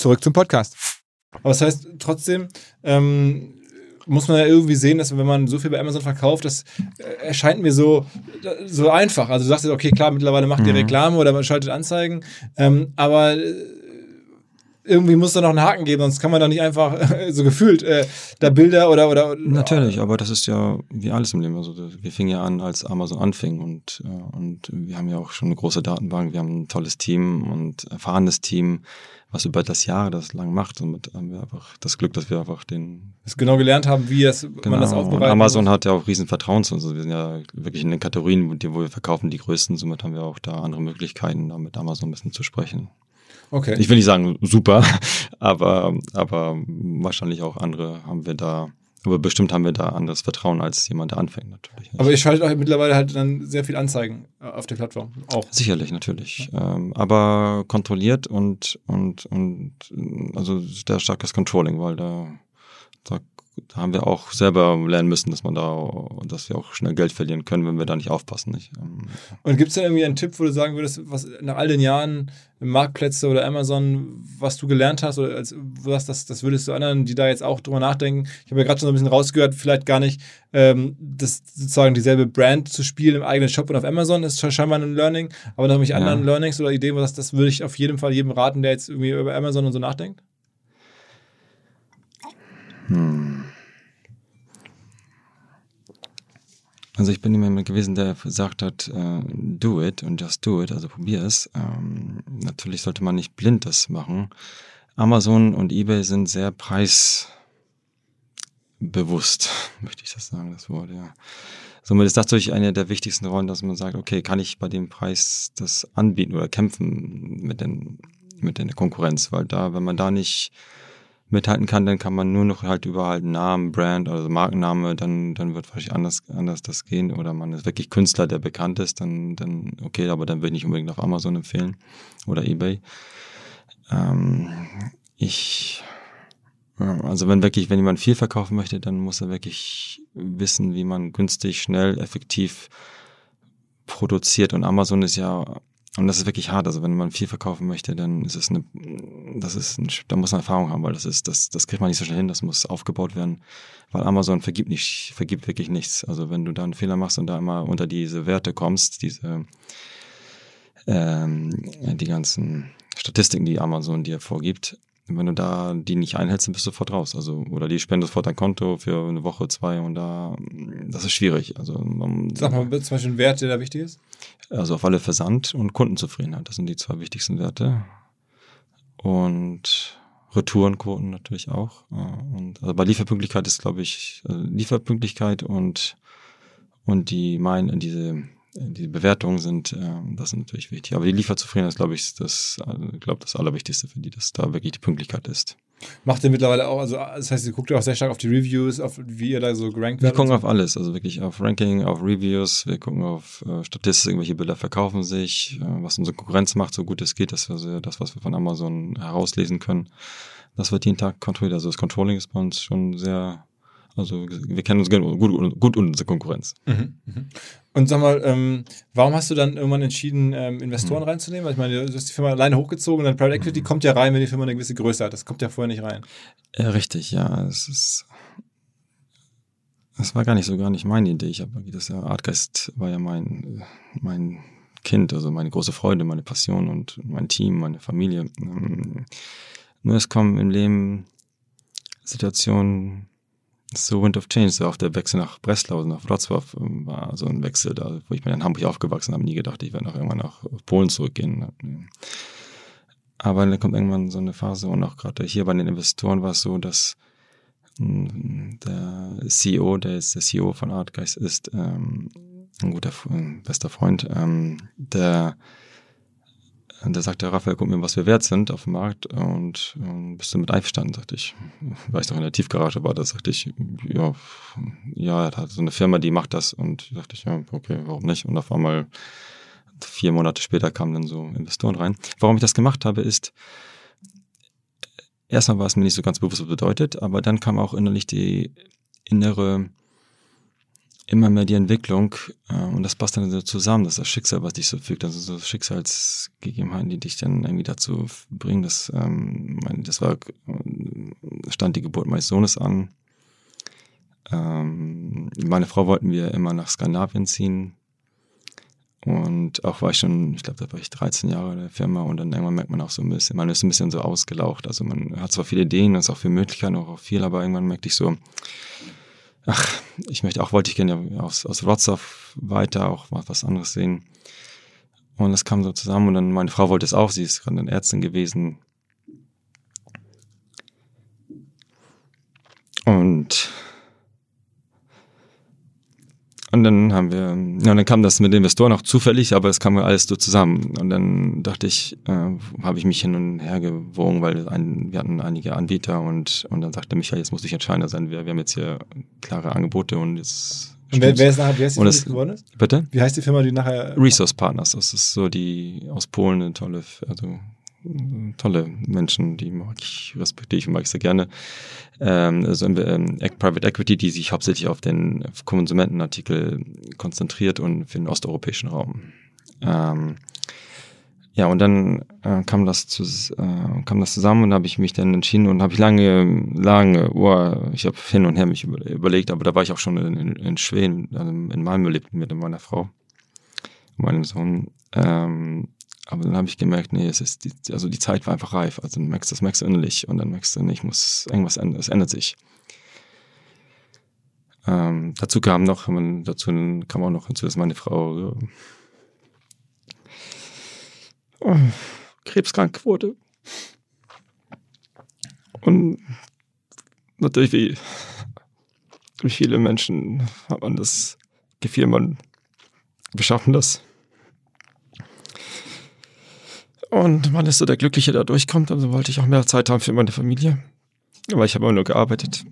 Zurück zum Podcast. Aber das heißt, trotzdem ähm, muss man ja irgendwie sehen, dass wenn man so viel bei Amazon verkauft, das äh, erscheint mir so, so einfach. Also du sagst jetzt, okay, klar, mittlerweile macht ihr mhm. Reklame oder man schaltet Anzeigen, ähm, aber äh, irgendwie muss da noch einen Haken geben, sonst kann man doch nicht einfach <laughs> so gefühlt äh, da Bilder oder, oder. Natürlich, aber das ist ja wie alles im Leben. Also wir fingen ja an, als Amazon anfing und, äh, und wir haben ja auch schon eine große Datenbank, wir haben ein tolles Team und erfahrenes Team, was über das Jahr das lang macht. Und mit haben wir einfach das Glück, dass wir einfach den. Das genau gelernt haben, wie es, genau. man das aufbereitet. Und Amazon muss. hat ja auch riesen Vertrauen zu uns. Also wir sind ja wirklich in den Kategorien, wo wir verkaufen, die größten. Somit haben wir auch da andere Möglichkeiten, da mit Amazon ein bisschen zu sprechen. Okay. Ich will nicht sagen super, <laughs> aber, aber wahrscheinlich auch andere haben wir da Aber bestimmt haben wir da anderes Vertrauen als jemand, der anfängt natürlich. Aber ihr schaltet auch mittlerweile halt dann sehr viel Anzeigen äh, auf der Plattform auch. Sicherlich, natürlich. Ja. Ähm, aber kontrolliert und, und, und also sehr starkes Controlling, weil da da haben wir auch selber lernen müssen, dass man da, dass wir auch schnell Geld verlieren können, wenn wir da nicht aufpassen. Nicht? Ähm, Und gibt es da irgendwie einen Tipp, wo du sagen würdest, was nach all den Jahren Marktplätze oder Amazon, was du gelernt hast, oder als, wo das, das, das würdest du anderen, die da jetzt auch drüber nachdenken, ich habe ja gerade schon so ein bisschen rausgehört, vielleicht gar nicht, ähm, das sozusagen dieselbe Brand zu spielen im eigenen Shop und auf Amazon ist scheinbar ein Learning, aber nach mich anderen ja. Learnings oder Ideen, was das würde ich auf jeden Fall jedem raten, der jetzt irgendwie über Amazon und so nachdenkt? Hm. Also ich bin jemand gewesen, der gesagt hat, äh, do it und just do it, also probier es. Ähm, natürlich sollte man nicht blind das machen. Amazon und eBay sind sehr preisbewusst, <laughs> möchte ich das sagen, das Wort, ja. Somit ist das natürlich eine der wichtigsten Rollen, dass man sagt, okay, kann ich bei dem Preis das anbieten oder kämpfen mit, den, mit der Konkurrenz, weil da, wenn man da nicht mithalten kann, dann kann man nur noch halt über halt Namen, Brand, also Markenname, dann, dann wird wahrscheinlich anders, anders das gehen. Oder man ist wirklich Künstler, der bekannt ist, dann, dann okay, aber dann würde ich nicht unbedingt auf Amazon empfehlen oder Ebay. Ähm, ich, also wenn wirklich, wenn jemand viel verkaufen möchte, dann muss er wirklich wissen, wie man günstig, schnell, effektiv produziert. Und Amazon ist ja und das ist wirklich hart. Also wenn man viel verkaufen möchte, dann ist es eine, das ist, ein, da muss man Erfahrung haben, weil das ist, das, das kriegt man nicht so schnell hin. Das muss aufgebaut werden, weil Amazon vergibt nicht, vergibt wirklich nichts. Also wenn du da einen Fehler machst und da immer unter diese Werte kommst, diese, ähm, die ganzen Statistiken, die Amazon dir vorgibt, wenn du da die nicht einhältst, dann bist du sofort raus. Also, oder die spenden sofort dein Konto für eine Woche, zwei und da, das ist schwierig. Also, man, Sag mal, zum Beispiel ein Wert, der da wichtig ist? Also auf alle Versand und Kundenzufriedenheit. Das sind die zwei wichtigsten Werte. Und Retourenquoten natürlich auch. Und also bei Lieferpünktlichkeit ist, glaube ich, also Lieferpünktlichkeit und, und die mein, diese die Bewertungen sind, äh, das ist natürlich wichtig. Aber die Lieferzufriedenheit ist, glaube ich, das, äh, glaube das Allerwichtigste für die, dass da wirklich die Pünktlichkeit ist. Macht ihr mittlerweile auch, also das heißt, ihr guckt ja auch sehr stark auf die Reviews, auf wie ihr da so gerankt werdet? Wir gucken auf alles, also wirklich auf Ranking, auf Reviews, wir gucken auf äh, Statistiken, welche Bilder verkaufen sich, äh, was unsere Konkurrenz macht, so gut es geht, das ist das, was wir von Amazon herauslesen können. Das wird jeden Tag kontrolliert, also das Controlling ist bei uns schon sehr also wir kennen uns gut, gut unsere Konkurrenz. Mhm, mhm. Und sag mal, ähm, warum hast du dann irgendwann entschieden, ähm, Investoren mhm. reinzunehmen? Weil ich meine, du hast die Firma alleine hochgezogen und dann Private Equity mhm. kommt ja rein, wenn die Firma eine gewisse Größe hat. Das kommt ja vorher nicht rein. Ja, richtig, ja. Es ist. Das war gar nicht so gar nicht meine Idee. Ich habe das ja Artgeist war ja mein mein Kind, also meine große Freude, meine Passion und mein Team, meine Familie. Ähm, nur es kommen im Leben Situationen, so Wind of Change, so auch der Wechsel nach Breslau, nach Wrocław ähm, war so ein Wechsel, da, wo ich bin in Hamburg aufgewachsen habe, nie gedacht, ich werde noch irgendwann nach Polen zurückgehen. Aber dann kommt irgendwann so eine Phase und auch gerade hier bei den Investoren war es so, dass hm, der CEO, der jetzt der CEO von Artgeist ist, ähm, ein guter, bester Freund, ähm, der und da sagte Raphael, guck mir, was wir wert sind auf dem Markt und, und bist du mit einverstanden, sagte ich. Weil ich noch in der Tiefgarage war, da sagte ich, ja, ja, er hat so eine Firma, die macht das und dachte ich, ja, okay, warum nicht? Und auf einmal vier Monate später kamen dann so Investoren rein. Warum ich das gemacht habe, ist, erstmal war es mir nicht so ganz bewusst, was bedeutet, aber dann kam auch innerlich die innere immer mehr die Entwicklung äh, und das passt dann so zusammen, dass das Schicksal, was dich so fügt, also so Schicksalsgegebenheiten, die dich dann irgendwie dazu bringen, dass ähm, das war äh, stand die Geburt meines Sohnes an. Ähm, meine Frau wollten wir immer nach Skandinavien ziehen und auch war ich schon, ich glaube, da war ich 13 Jahre in der Firma und dann irgendwann merkt man auch so ein bisschen, man ist ein bisschen so ausgelaucht. Also man hat zwar viele Ideen, ist auch viele Möglichkeiten, auch viel, aber irgendwann merkte ich so, ach, ich möchte auch, wollte ich gerne aus, aus Wrocław weiter auch mal was anderes sehen. Und das kam so zusammen und dann meine Frau wollte es auch, sie ist gerade eine Ärztin gewesen. Und Und dann haben wir, ja, dann kam das mit dem Investor noch zufällig, aber es kam alles so zusammen. Und dann dachte ich, äh, habe ich mich hin und her gewogen, weil ein, wir hatten einige Anbieter und, und dann sagte Michael, jetzt muss ich entscheiden sein. Wir, wir haben jetzt hier klare Angebote und jetzt. Und wer, wer ist nachher, wer ist die Und es- die geworden ist? Bitte? Wie heißt die Firma, die nachher. Resource Partners, das ist so die aus Polen eine tolle, also tolle Menschen, die mag ich, respektiere ich und mag ich sehr gerne. Ähm, also ähm, Private Equity, die sich hauptsächlich auf den Konsumentenartikel konzentriert und für den osteuropäischen Raum. Ähm, ja, und dann äh, kam das zu, äh, kam das zusammen und habe ich mich dann entschieden und habe ich lange, lange, oh, ich habe hin und her mich über, überlegt, aber da war ich auch schon in, in, Schweden, also in Malmö lebten mit meiner Frau meinem Sohn. Ähm, aber dann habe ich gemerkt, nee, es ist die, also die Zeit war einfach reif. Also du merkst, das merkst du innerlich und dann merkst du, nee, ich muss irgendwas ändern, es ändert sich. Ähm, dazu kam noch, dazu kam auch noch hinzu, dass meine Frau äh, krebskrank wurde. Und natürlich, wie, wie viele Menschen hat man das Gefühl, man, wir schaffen das. Und man ist so der Glückliche, der durchkommt. Also wollte ich auch mehr Zeit haben für meine Familie. Aber ich habe auch nur gearbeitet.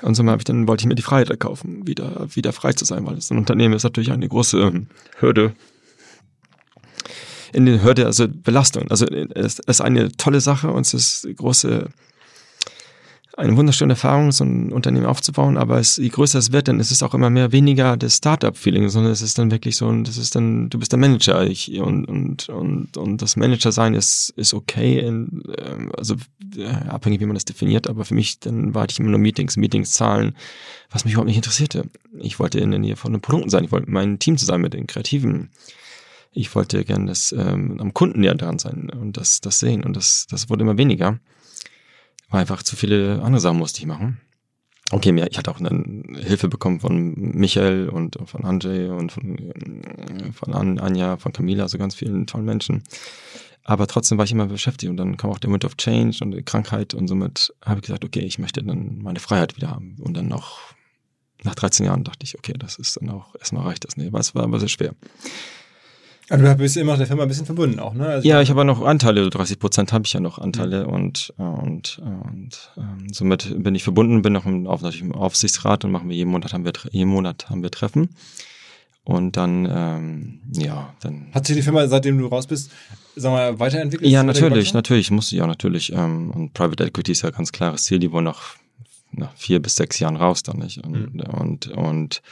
Und so ich dann wollte ich mir die Freiheit erkaufen, wieder, wieder frei zu sein, weil das ein Unternehmen ist natürlich eine große ähm, Hürde. In den Hürde, also Belastung. Also es ist eine tolle Sache und es ist eine große, eine wunderschöne Erfahrung, so ein Unternehmen aufzubauen, aber es, je größer es wird, dann ist es auch immer mehr weniger das Startup-Feeling, sondern es ist dann wirklich so, das ist dann, du bist der Manager ich, und, und, und, und das Manager-Sein ist, ist okay, in, ähm, also äh, abhängig, wie man das definiert, aber für mich, dann war ich immer nur Meetings, Meetings, Zahlen, was mich überhaupt nicht interessierte. Ich wollte in der Nähe von den Produkten sein, ich wollte meinem Team zusammen mit den Kreativen. Ich wollte gerne das ähm, am Kunden näher dran sein und das, das sehen und das, das wurde immer weniger war einfach zu viele andere Sachen musste ich machen. Okay, mir, ich hatte auch dann Hilfe bekommen von Michael und von Andrzej und von, von An Anja, von Camila, also ganz vielen tollen Menschen. Aber trotzdem war ich immer beschäftigt und dann kam auch der Moment of Change und die Krankheit und somit habe ich gesagt, okay, ich möchte dann meine Freiheit wieder haben. Und dann noch nach 13 Jahren dachte ich, okay, das ist dann auch, erstmal reicht das. Nee, aber es war aber sehr schwer. Also du bist immer noch der Firma ein bisschen verbunden auch, ne? Also Ja, ich habe ja noch Anteile, 30 Prozent habe ich ja noch Anteile und, äh, und, äh, und ähm, somit bin ich verbunden, bin noch im, auf, natürlich im Aufsichtsrat und machen wir jeden Monat haben wir jeden Monat haben wir Treffen. Und dann, ähm, ja, dann. Hat sich die Firma, seitdem du raus bist, sag mal, weiterentwickelt? Ja, natürlich, natürlich, musste ich auch natürlich. Ähm, und Private Equity ist ja ganz klares Ziel, die wollen nach, nach vier bis sechs Jahren raus dann nicht. Und, und, und, und,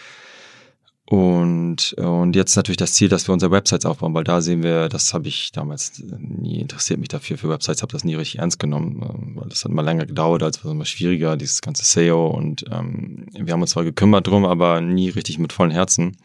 und jetzt natürlich das Ziel, dass wir unsere Websites aufbauen, weil da sehen wir, das habe ich damals nie interessiert mich dafür für Websites, habe das nie richtig ernst genommen, ähm, weil das hat immer länger gedauert, als war immer schwieriger, dieses ganze SEO und ähm, wir haben uns zwar gekümmert drum, aber nie richtig mit vollen Herzen.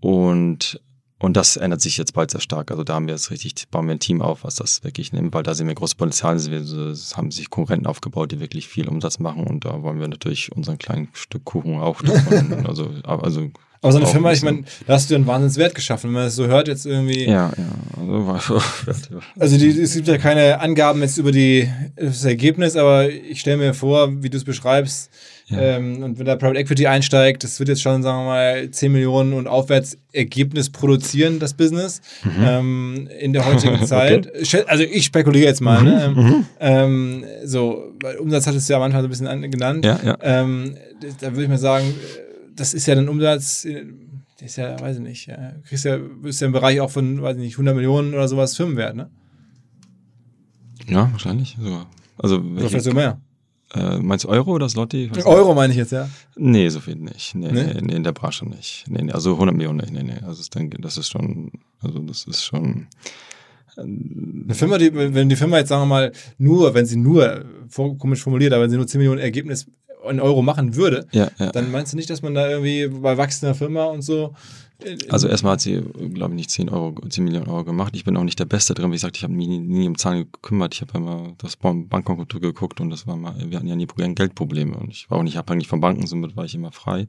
Und und das ändert sich jetzt bald sehr stark. Also da haben wir jetzt richtig, bauen wir ein Team auf, was das wirklich nimmt, weil da sehen wir große Potenziale. Es haben sich Konkurrenten aufgebaut, die wirklich viel Umsatz machen und da wollen wir natürlich unseren kleinen Stück Kuchen auch davon, <laughs> also, also Aber so eine Firma, ich meine, da hast du einen Wahnsinnswert geschaffen, wenn man das so hört, jetzt irgendwie. Ja, ja. Also, war- <laughs> Also die, es gibt ja keine Angaben jetzt über die, das Ergebnis, aber ich stelle mir vor, wie du es beschreibst, Ja. ähm, und wenn da Private Equity einsteigt, das wird jetzt schon, sagen wir mal, 10 Millionen und aufwärts Ergebnis produzieren, das Business, ähm, in der heutigen <laughs> Zeit. Schä- Also ich spekuliere jetzt mal, ne? Ähm, ähm, so, weil Umsatz hat es ja am Anfang so ein bisschen an, genannt. ja, ja. Ähm, das- da würde ich mal sagen, das ist ja ein Umsatz, äh, der ist ja, weiß ich nicht, ja, kriegst ja, ist ja im Bereich auch von, weiß ich nicht, 100 Millionen oder sowas Firmenwert, ne? Ja, wahrscheinlich sogar. Also, Oder welche, vielleicht sogar mehr. Äh, meinst du Euro oder nicht. Euro meine ich jetzt, ja. Nee, so viel nicht. Nee, Nee? nee? Nee, in der Branche nicht. Nee, nee, also 100 Millionen nicht. Nee, nee. Also ich denke, das ist schon, also das ist schon, Eine Firma, die, wenn die Firma jetzt, sagen wir mal, nur, wenn sie nur, vor, komisch formuliert, aber wenn sie nur 10 Millionen Ergebnis in Euro machen würde, ja, ja. dann meinst du nicht, dass man da irgendwie bei wachsender Firma und so. Also erstmal hat sie, glaube ich, nicht 10 Euro, 10 Millionen Euro gemacht. Ich bin auch nicht der Beste drin. Wie gesagt, ich habe mich nie, nie um Zahlen gekümmert. Ich habe immer das Ban- Bankkonto geguckt und das war mal, wir hatten ja nie Problem- Geldprobleme und ich war auch nicht abhängig von Banken, somit war ich immer frei.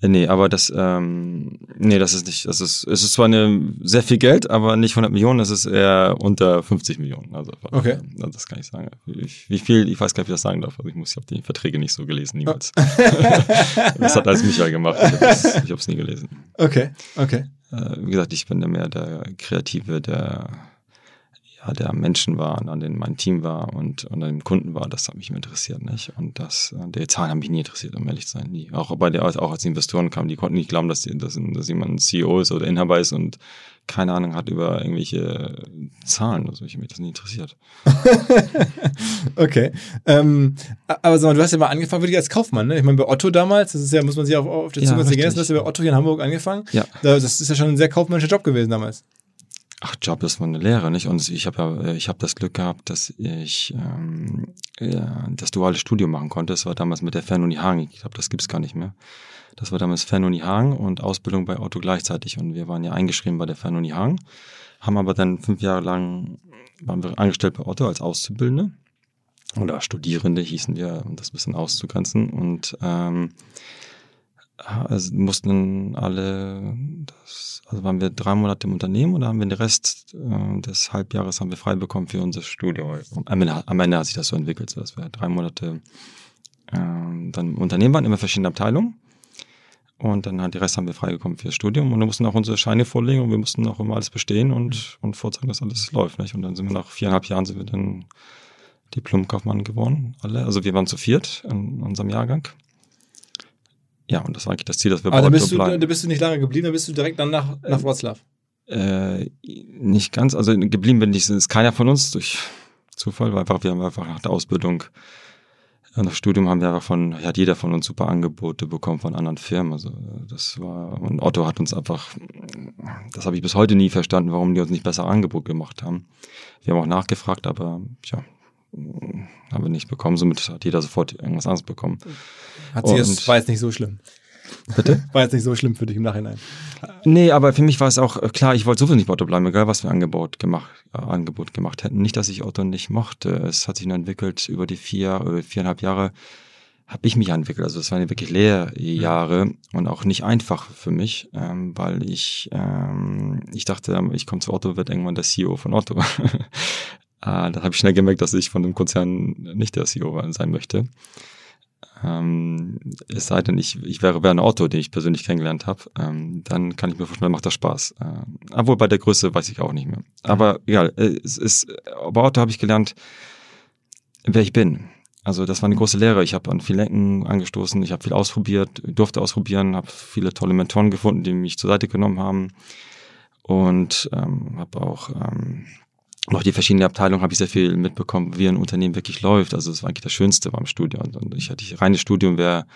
Äh, Nee, aber das, ähm, Nee, das ist nicht, das ist, es ist zwar eine, sehr viel Geld, aber nicht 100 Millionen, das ist eher unter 50 Millionen. Also, okay. Das kann ich sagen. Wie viel, ich weiß gar nicht, wie ich das sagen darf. Also ich muss, ich habe die Verträge nicht so gelesen, niemals. <laughs> das hat alles Michael gemacht. Ich habe es nie gelesen. Okay, okay. Äh, wie gesagt, ich bin ja mehr der Kreative, der ja, der Menschen war, an denen mein Team war und, und an den Kunden war, das hat mich immer interessiert, nicht? Und das, äh, die Zahlen haben mich nie interessiert, um ehrlich zu sein, nie. Auch bei der, auch als die Investoren kamen, die konnten nicht glauben, dass, die, dass, dass jemand ein CEO ist oder Inhaber ist und keine Ahnung hat über irgendwelche Zahlen. Also ich mich das nie interessiert. <laughs> okay. Ähm, aber sag mal, du hast ja mal angefangen wirklich als Kaufmann, ne? Ich meine, bei Otto damals, das ist ja, muss man sich auch auf der Zunge ja, zergehen lassen, hast du bei Otto hier in Hamburg angefangen. Ja. Das ist ja schon ein sehr kaufmännischer Job gewesen damals. Ach, Job ist von eine Lehre, nicht? Und ich habe ja, ich habe das Glück gehabt, dass ich ähm, ja, das duale Studium machen konnte. Das war damals mit der Fernuni Hagen. Ich glaube, das gibt's gar nicht mehr. Das war damals Fernuni Hagen und Ausbildung bei Otto gleichzeitig. Und wir waren ja eingeschrieben bei der Fernuni Hagen, haben aber dann fünf Jahre lang waren wir angestellt bei Otto als Auszubildende oder Studierende hießen wir, um das ein bisschen auszugrenzen. Und ähm, also mussten alle, das, also waren wir drei Monate im Unternehmen oder haben wir den Rest äh, des Halbjahres haben wir frei bekommen für unser Studio. Am Ende, am Ende hat sich das so entwickelt, so dass wir drei Monate äh, dann im Unternehmen waren, immer verschiedene Abteilungen. Und dann halt die Rest haben wir freigekommen fürs Studium und wir mussten auch unsere Scheine vorlegen und wir mussten auch immer alles bestehen und, und vorzeigen, dass alles läuft. Nicht? Und dann sind wir nach viereinhalb Jahren sind wir dann Diplomkaufmann geworden, alle. Also wir waren zu viert in unserem Jahrgang. Ja, und das war eigentlich das Ziel, dass wir Aber da bist, du, da bist du nicht lange geblieben, da bist du direkt dann nach, nach Wroclaw. Äh, nicht ganz, also geblieben bin ich, ist keiner von uns durch Zufall, weil einfach, wir haben einfach nach der Ausbildung, nach dem Studium haben wir einfach von, hat jeder von uns super Angebote bekommen von anderen Firmen. Also das war, und Otto hat uns einfach, das habe ich bis heute nie verstanden, warum die uns nicht besser Angebot gemacht haben. Wir haben auch nachgefragt, aber ja, haben wir nicht bekommen. Somit hat jeder sofort irgendwas anderes bekommen. Hat sie es, war jetzt nicht so schlimm. Bitte? <laughs> War jetzt nicht so schlimm für dich im Nachhinein. Nee, aber für mich war es auch äh, klar, ich wollte sowieso nicht bei Otto bleiben, egal was wir Angebot gemacht, äh, Angebot gemacht hätten. Nicht, dass ich Otto nicht mochte. Es hat sich nur entwickelt über die vier, über viereinhalb Jahre habe ich mich entwickelt. Also es waren wirklich Lehrjahre und auch nicht einfach für mich, ähm, weil ich ähm, ich dachte, ich komme zu Otto, wird irgendwann der CEO von Otto. <laughs> äh, da habe ich schnell gemerkt, dass ich von dem Konzern nicht der CEO sein möchte. Ähm, es sei denn, ich, ich wäre Werner Otto, den ich persönlich kennengelernt habe, ähm, dann kann ich mir vorstellen, macht das Spaß. Äh, obwohl bei der Größe weiß ich auch nicht mehr. Aber egal, äh, es ist, bei Otto habe ich gelernt, wer ich bin. Also das war eine große Lehre. Ich habe an vielen Ecken angestoßen, ich habe viel ausprobiert, durfte ausprobieren, habe viele tolle Mentoren gefunden, die mich zur Seite genommen haben und ähm, habe auch ähm, noch die verschiedenen Abteilungen habe ich sehr viel mitbekommen, wie ein Unternehmen wirklich läuft. Also das war eigentlich das Schönste beim Studium. Und ich hatte reines Studium wäre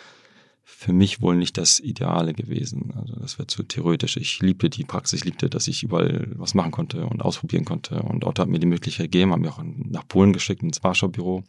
für mich wohl nicht das Ideale gewesen. Also das wäre zu theoretisch. Ich liebte die Praxis, liebte, dass ich überall was machen konnte und ausprobieren konnte. Und Otto hat mir die Möglichkeit gegeben, hat mir auch nach Polen geschickt, ins Warschau-Büro,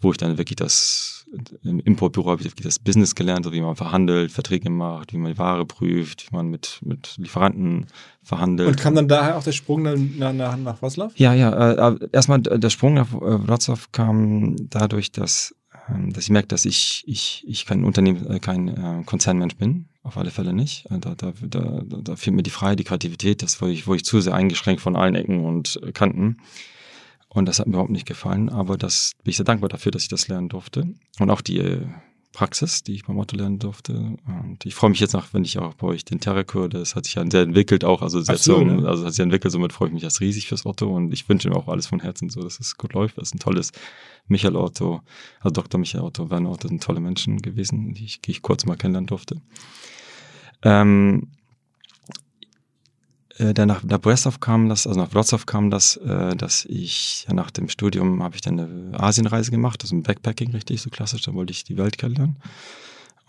wo ich dann wirklich das im Importbüro habe ich das Business gelernt, so wie man verhandelt, Verträge macht, wie man die Ware prüft, wie man mit, mit Lieferanten verhandelt. Und kam dann daher auch der Sprung dann nach, nach, nach Wroclaw? Ja, ja. Äh, erstmal der Sprung nach äh, Wroclaw kam dadurch, dass, äh, dass ich merke, dass ich, ich, ich kein Unternehmen, äh, kein äh, Konzernmensch bin. Auf alle Fälle nicht. Äh, da, da, da, da fehlt mir die Freiheit, die Kreativität, das wo ich, wo ich zu sehr eingeschränkt von allen Ecken und Kanten. Und das hat mir überhaupt nicht gefallen, aber das bin ich sehr dankbar dafür, dass ich das lernen durfte. Und auch die äh, Praxis, die ich beim Motto lernen durfte. Und ich freue mich jetzt noch, wenn ich auch bei euch den höre, das hat sich ja sehr entwickelt auch, also sehr so, ne? also hat sich entwickelt, somit freue ich mich jetzt riesig fürs Otto und ich wünsche ihm auch alles von Herzen so, dass es gut läuft. Das ist ein tolles Michael Otto, also Dr. Michael Otto, Werner Otto sind tolle Menschen gewesen, die ich, die ich kurz mal kennenlernen durfte. Ähm, äh, dann nach, nach Brestow kam das, also nach Wrocław kam das, äh, dass ich ja, nach dem Studium habe ich dann eine Asienreise gemacht, also ein Backpacking richtig, so klassisch, da wollte ich die Welt kennenlernen.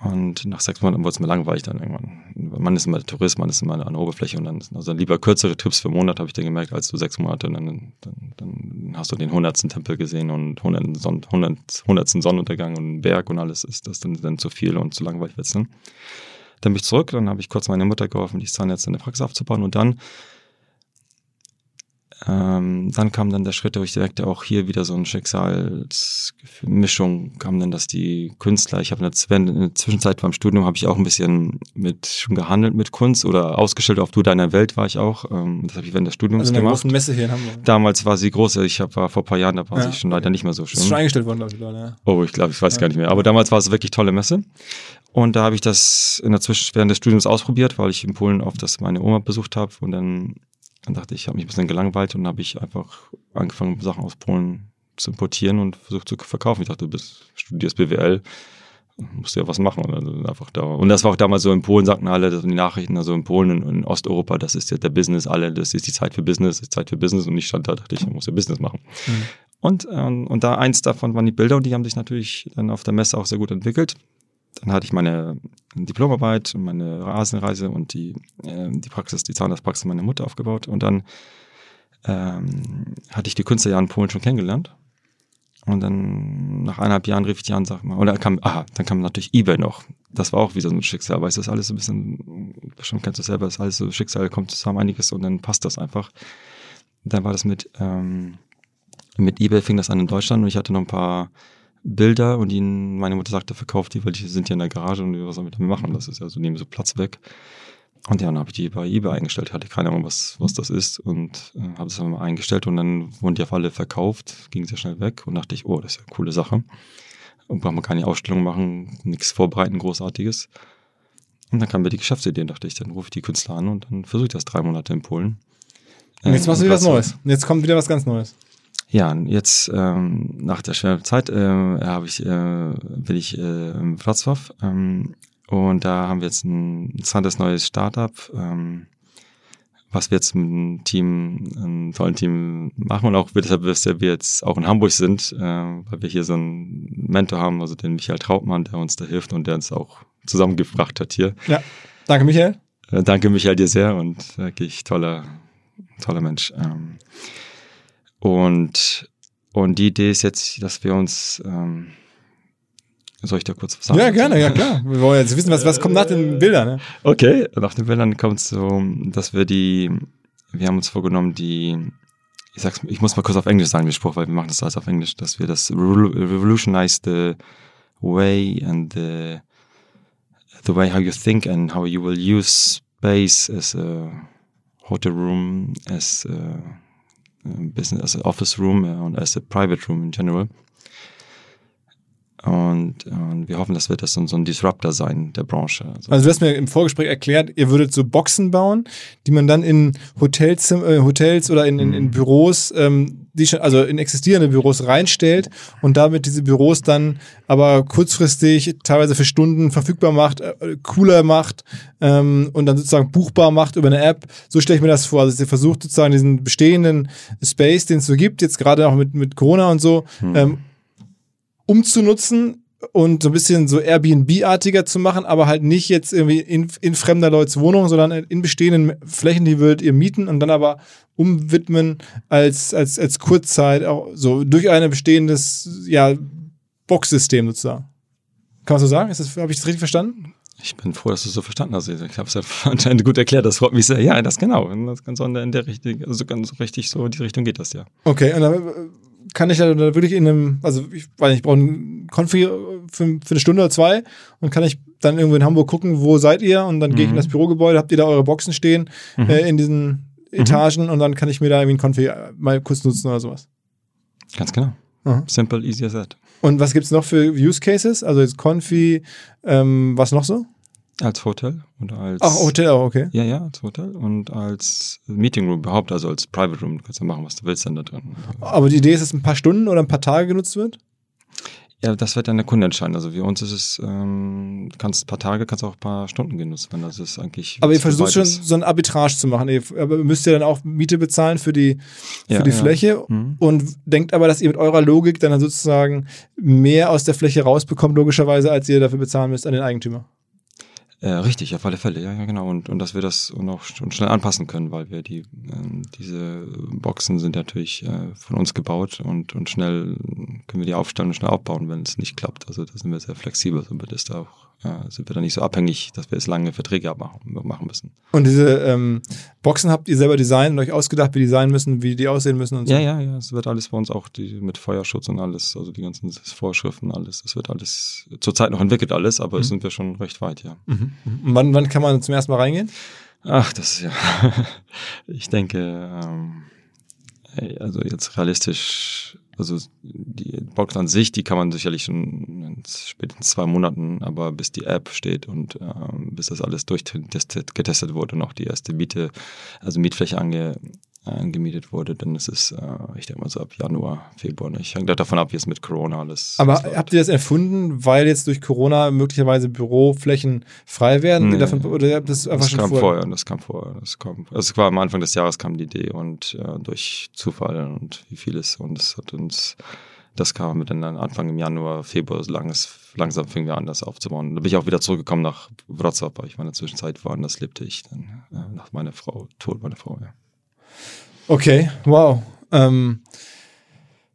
Und nach sechs Monaten wurde es mir langweilig dann irgendwann. Man ist immer Tourist, man ist immer an der Oberfläche und dann also lieber kürzere Trips für Monat, habe ich dann gemerkt, als du sechs Monate und dann, dann, dann hast du den hundertsten Tempel gesehen und hundertsten, Son hundert, hundertsten Sonnenuntergang und einen Berg und alles ist das dann, dann zu viel und zu langweilig wird's dann. Dann bin ich zurück, dann habe ich kurz meine Mutter geholfen, die Zahnärzte in der Praxis aufzubauen und dann ähm, dann kam dann der Schritt, wo ich direkt auch hier wieder so eine Schicksalsmischung kam dann, dass die Künstler, ich habe in, in der Zwischenzeit beim Studium habe ich auch ein bisschen mit schon gehandelt mit Kunst oder ausgestellt auf Du deiner Welt war ich auch. Ähm, das habe ich während des Studiums also in gemacht. großen Messe hier in Hamburg. Damals war sie große, ich hab, war vor ein paar Jahren, da war ja. sie schon leider nicht mehr so schön. Ist schon eingestellt worden, glaube ich, ja. Oh, ich glaube, ich weiß ja. gar nicht mehr. Aber damals war es wirklich tolle Messe. Und da habe ich das in der Zwischen während des Studiums ausprobiert, weil ich in Polen oft das meine Oma besucht habe und dann dann dachte ich, ich habe mich ein bisschen gelangweilt und habe ich einfach angefangen, Sachen aus Polen zu importieren und versucht zu verkaufen. Ich dachte, du bist, studierst BWL, musst du ja was machen. Und, also einfach da. und das war auch damals so, in Polen sagten alle, das sind die Nachrichten, also in Polen und in Osteuropa, das ist ja der Business, alle, das ist die Zeit für Business, die Zeit für Business und ich stand da, dachte ich, ich muss ja Business machen. Mhm. Und, ähm, und da eins davon waren die Bilder und die haben sich natürlich dann auf der Messe auch sehr gut entwickelt. Dann hatte ich meine Diplomarbeit, meine Rasenreise und die, äh, die Praxis, die Zahnarztpraxis meiner Mutter aufgebaut. Und dann ähm, hatte ich die Künstler ja in Polen schon kennengelernt. Und dann nach eineinhalb Jahren rief ich die an, sag mal, oder kam, aha, dann kam natürlich eBay noch. Das war auch wieder so ein Schicksal, aber es ist alles so ein bisschen, bestimmt kennst du selber, es ist alles so Schicksal, kommt zusammen einiges und dann passt das einfach. Dann war das mit, ähm, mit eBay fing das an in Deutschland und ich hatte noch ein paar Bilder und die, meine Mutter sagte, verkauft die, weil die sind ja in der Garage und was soll ich damit machen? Das ist ja so, nehmen so Platz weg. Und ja, dann habe ich die bei eBay eingestellt, hatte keine Ahnung, was, was das ist und äh, habe es mal eingestellt und dann wurden die auf alle verkauft, ging sehr schnell weg und dachte ich, oh, das ist ja eine coole Sache. Und braucht man keine Ausstellung machen, nichts vorbereiten, großartiges. Und dann kam mir die Geschäftsidee, dachte ich, dann rufe ich die Künstler an und dann versuche ich das drei Monate in Polen. Und jetzt machst du wieder was Neues. Jetzt kommt wieder was ganz Neues. Ja, jetzt ähm, nach der schweren Zeit äh, habe ich, äh, bin ich äh, im Wrocław ähm, und da haben wir jetzt ein interessantes neues Startup, ähm, was wir jetzt mit einem Team, einem tollen Team machen und auch deshalb, wir jetzt auch in Hamburg sind, äh, weil wir hier so einen Mentor haben, also den Michael Trautmann, der uns da hilft und der uns auch zusammengebracht hat hier. Ja, danke Michael. Äh, danke Michael dir sehr und wirklich toller, toller Mensch. Ähm, und, und die Idee ist jetzt, dass wir uns, ähm, soll ich da kurz was sagen? Ja, gerne, ja klar. Wir wollen jetzt wissen, was, was kommt nach den Bildern. Ne? Okay, nach den Bildern kommt es so, dass wir die, wir haben uns vorgenommen, die, ich sag's, ich muss mal kurz auf Englisch sagen, den Spruch, weil wir machen das alles auf Englisch, dass wir das revolutionize the way and the, the way how you think and how you will use space as a hotel room, as a business as an office room und as a private room in general. Und, und, wir hoffen, das wird das so, so ein Disruptor sein der Branche. Also, also, du hast mir im Vorgespräch erklärt, ihr würdet so Boxen bauen, die man dann in Hotels, äh, Hotels oder in, in, in mhm. Büros, ähm, die schon, also in existierende Büros reinstellt und damit diese Büros dann aber kurzfristig, teilweise für Stunden verfügbar macht, äh, cooler macht ähm, und dann sozusagen buchbar macht über eine App. So stelle ich mir das vor. Also ihr versucht sozusagen diesen bestehenden Space, den es so gibt, jetzt gerade auch mit, mit Corona und so, mhm. ähm, umzunutzen und so ein bisschen so Airbnb-artiger zu machen, aber halt nicht jetzt irgendwie in, in fremder Leute Wohnung, sondern in bestehenden Flächen, die würdet ihr mieten und dann aber umwidmen als, als, als Kurzzeit, auch so durch ein bestehendes ja, Boxsystem sozusagen. Kann man so sagen? Habe ich das richtig verstanden? Ich bin froh, dass du es so verstanden hast. Ich habe es ja <laughs> anscheinend gut erklärt. Das freut mich sehr. Ja, das genau. Das ganz in der Richtung, also ganz richtig so, in die Richtung geht das ja. Okay, und dann kann ich da wirklich in einem, also ich weiß nicht, ich brauche einen Konfi für, für, eine Stunde oder zwei und kann ich dann irgendwo in Hamburg gucken, wo seid ihr und dann mhm. gehe ich in das mhm. Bürogebäude, habt ihr da eure Boxen stehen mhm. äh, in diesen mhm. Etagen mhm. und dann kann ich mir da irgendwie ein Konfi mal kurz nutzen oder sowas. Ganz genau. Mhm. Simple, easy as that. Und was gibt es noch für Use Cases? Also jetzt Konfi, ähm, was noch so? Als Hotel oder als. Ach, Hotel auch, okay. Ja, ja, als Hotel und als Meeting Room überhaupt, also als Private Room. Du kannst ja machen, was du willst dann da drin. Aber die Idee ist, dass ein paar Stunden oder ein paar Tage genutzt wird? Ja, das wird dann der Kunde entscheiden. Also für uns ist es, ähm, kannst ein paar Tage, kannst auch ein paar Stunden genutzt werden. Das ist eigentlich. Aber ihr versucht schon so ein Arbitrage zu machen. Ihr müsst ja dann auch Miete bezahlen für die, für ja, die ja. Fläche mhm. und denkt aber, dass ihr mit eurer Logik dann sozusagen mehr aus der Fläche rausbekommt, logischerweise, als ihr dafür bezahlen müsst an den Eigentümer. Äh, richtig, auf alle Fälle, ja, ja, genau. Und, und dass wir das noch schnell anpassen können, weil wir die, äh, diese Boxen sind natürlich äh, von uns gebaut und, und schnell können wir die aufstellen und schnell aufbauen, wenn es nicht klappt. Also da sind wir sehr flexibel, so wird es auch, äh, sind wir da nicht so abhängig, dass wir jetzt lange Verträge machen, machen müssen. Und diese, ähm, Boxen habt ihr selber designt und euch ausgedacht, wie die sein müssen, wie die aussehen müssen und so? Ja, ja, ja. Es wird alles bei uns auch die, mit Feuerschutz und alles, also die ganzen Vorschriften, alles. Es wird alles zurzeit noch entwickelt, alles, aber mhm. sind wir schon recht weit, ja. Mhm. mhm. Und wann, wann kann man zum ersten Mal reingehen? Ach, das ist ja. <laughs> ich denke, ähm, also jetzt realistisch also die Box an sich, die kann man sicherlich schon in spätestens zwei Monaten, aber bis die App steht und äh, bis das alles durchgetestet getestet wurde und auch die erste Miete, also Mietfläche ange, angemietet wurde, dann ist es, äh, ich denke mal so ab Januar, Februar. Ne? Ich hänge davon ab, wie es mit Corona alles. Aber habt ihr das erfunden, weil jetzt durch Corona möglicherweise Büroflächen frei werden? Nee, davon, oder das das kam vorher? vorher? Das kam vorher. Das kam, also es war am Anfang des Jahres kam die Idee und äh, durch Zufall und wie vieles und es hat uns das kam mit dann Anfang im Januar, Februar, so langes, langsam fingen wir an, das aufzubauen. Da bin ich auch wieder zurückgekommen nach Wrocław, weil ich in der Zwischenzeit woanders lebte ich dann äh, nach meiner Frau, Tod meiner Frau, ja. Okay, wow. Ähm,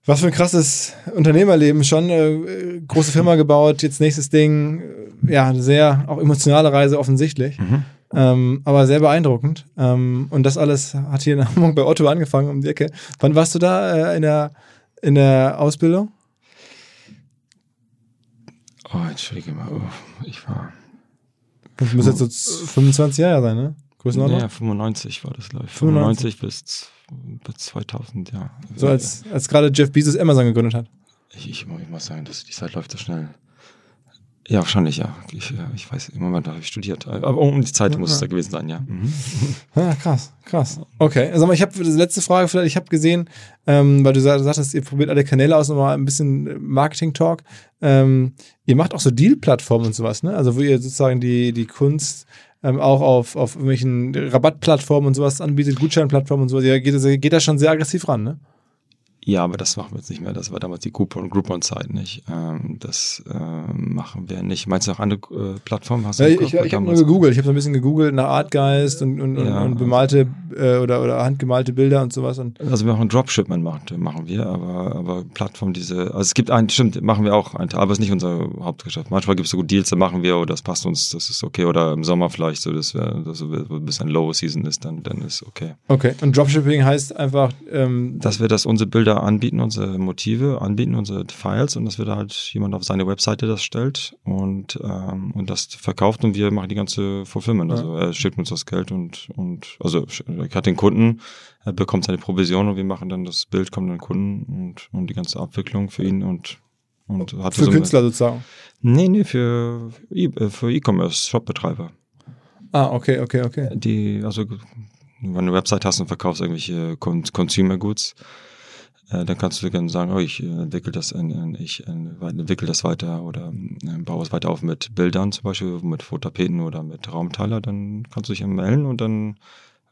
was für ein krasses Unternehmerleben schon. Äh, große Firma gebaut, jetzt nächstes Ding. Ja, sehr auch emotionale Reise offensichtlich. Mhm. Ähm, aber sehr beeindruckend. Ähm, und das alles hat hier in Hamburg bei Otto angefangen um die Ecke. Wann warst du da äh, in, der, in der Ausbildung? Oh, entschuldige mal. Oh, ich war. Das muss jetzt so 25 Jahre sein, ne? Größenordnung? Ja, 95 war das, glaube ich. 95, 95 bis bis 2000, ja. So als, als gerade Jeff Bezos Amazon gegründet hat. Ich, ich, ich muss sagen, dass die Zeit läuft so schnell. Ja, wahrscheinlich, ja. Ich, ich weiß, im Moment habe ich studiert. Aber um die Zeit muss ja. es da gewesen sein, ja. Mhm. Ja, krass, krass. Okay, also ich habe die letzte Frage vielleicht, ich habe gesehen, ähm, weil du sagtest, ihr probiert alle Kanäle aus, nochmal ein bisschen Marketing-Talk. Ähm, ihr macht auch so Deal-Plattformen und sowas, ne? Also wo ihr sozusagen die, die Kunst ähm, auch auf, auf irgendwelchen Rabattplattformen und sowas anbietet, Gutscheinplattformen und so, der geht, geht da schon sehr aggressiv ran, ne? Ja, aber das machen wir jetzt nicht mehr. Das war damals die Groupon, Groupon-Zeit nicht. Ähm, das äh, machen wir nicht. Meinst du auch andere äh, Plattformen? Hast du ja, ich ich habe nur gegoogelt. Ich habe so ein bisschen gegoogelt nach Artgeist und, und, ja. und bemalte äh, oder, oder handgemalte Bilder und sowas. Und also wir machen Dropshipment machen, machen wir, aber, aber Plattform diese, also es gibt einen, stimmt, machen wir auch, einen, aber es ist nicht unser Hauptgeschäft. Manchmal gibt es so gut Deals, da machen wir, oder das passt uns, das ist okay. Oder im Sommer vielleicht so, dass wir, dass so ein bisschen Low Season ist, dann, dann ist okay. Okay. Und Dropshipping heißt einfach, ähm, dass wir das unsere Bilder anbieten, unsere Motive anbieten, unsere Files und dass wir da halt jemand auf seine Webseite das stellt und, ähm, und das verkauft und wir machen die ganze Fulfillment. Also er schickt uns das Geld und, und also er hat den Kunden, er bekommt seine Provision und wir machen dann das Bild, kommt an den Kunden und, und die ganze Abwicklung für ihn und und für so Künstler sozusagen? Nee, nee, für, e für E-Commerce, Shopbetreiber. Ah, okay, okay, okay. Die, also wenn du eine Website hast und verkaufst irgendwelche Consumer Goods, äh, dann kannst du gerne sagen, oh, ich äh, entwickle das, in, ich entwickle das weiter oder äh, baue es weiter auf mit Bildern zum Beispiel, mit Fotapeten oder mit Raumteiler, dann kannst du dich melden und dann,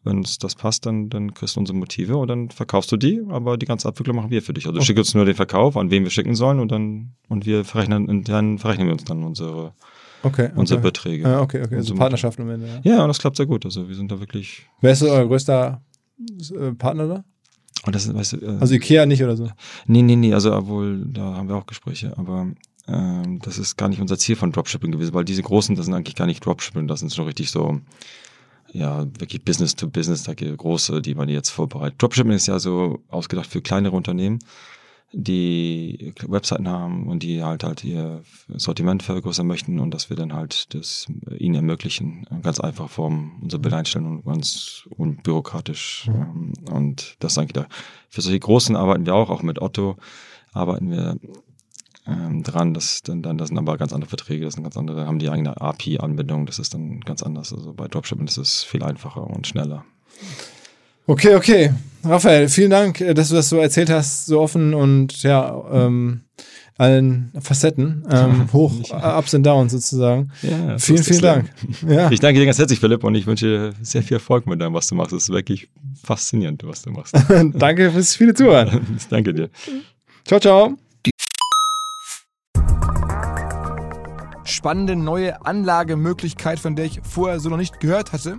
wenn es das passt, dann, dann kriegst du unsere Motive und dann verkaufst du die, aber die ganze Abwicklung machen wir für dich. Also okay. schick uns nur den Verkauf, an wen wir schicken sollen und dann, und wir verrechnen, dann verrechnen wir uns dann unsere Okay, okay. unsere Beträge. Ah, okay, okay. Also Partnerschaft am Ende. Ja. ja, und das klappt sehr gut. Also wir sind da wirklich. Wer ist euer größter Partner da? Und das, weißt du, äh, also Ikea nicht oder so? Nee, nee, nee, also obwohl, da haben wir auch Gespräche, aber ähm, das ist gar nicht unser Ziel von Dropshipping gewesen, weil diese großen, das sind eigentlich gar nicht Dropshipping, das sind schon richtig so, ja, wirklich Business to Business, da große, die man jetzt vorbereitet. Dropshipping ist ja so ausgedacht für kleinere Unternehmen die Webseiten haben und die halt halt ihr Sortiment vergrößern möchten und dass wir dann halt das ihnen ermöglichen, ganz einfach Form unsere Bilder einstellen und ganz unbürokratisch. Mhm. Und das eigentlich da. Für solche Großen arbeiten wir auch, auch mit Otto arbeiten wir ähm, dran. Das, dann, dann, das sind aber ganz andere Verträge, das sind ganz andere, haben die eigene API-Anbindung, das ist dann ganz anders. Also bei Dropshipping ist es viel einfacher und schneller. Okay, okay. Raphael, vielen Dank, äh, dass du das so erzählt hast, so offen und ja, ähm, allen Facetten, ähm, <laughs> hoch, Ups und Downs sozusagen. Ja, vielen, vielen Dank. Ja. Ich danke dir ganz herzlich, Philipp, und ich wünsche dir sehr viel Erfolg mit dem, was du machst. Es ist wirklich faszinierend, was du machst. <laughs> danke fürs viele Zuhören. <laughs> danke dir. Ciao, ciao. Spannende neue Anlagemöglichkeit, von der ich vorher so noch nicht gehört hatte.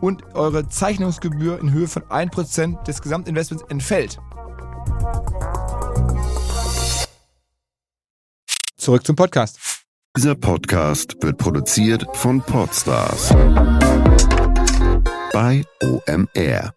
und eure Zeichnungsgebühr in Höhe von 1% des Gesamtinvestments entfällt. Zurück zum Podcast. Dieser Podcast wird produziert von Podstars bei OMR.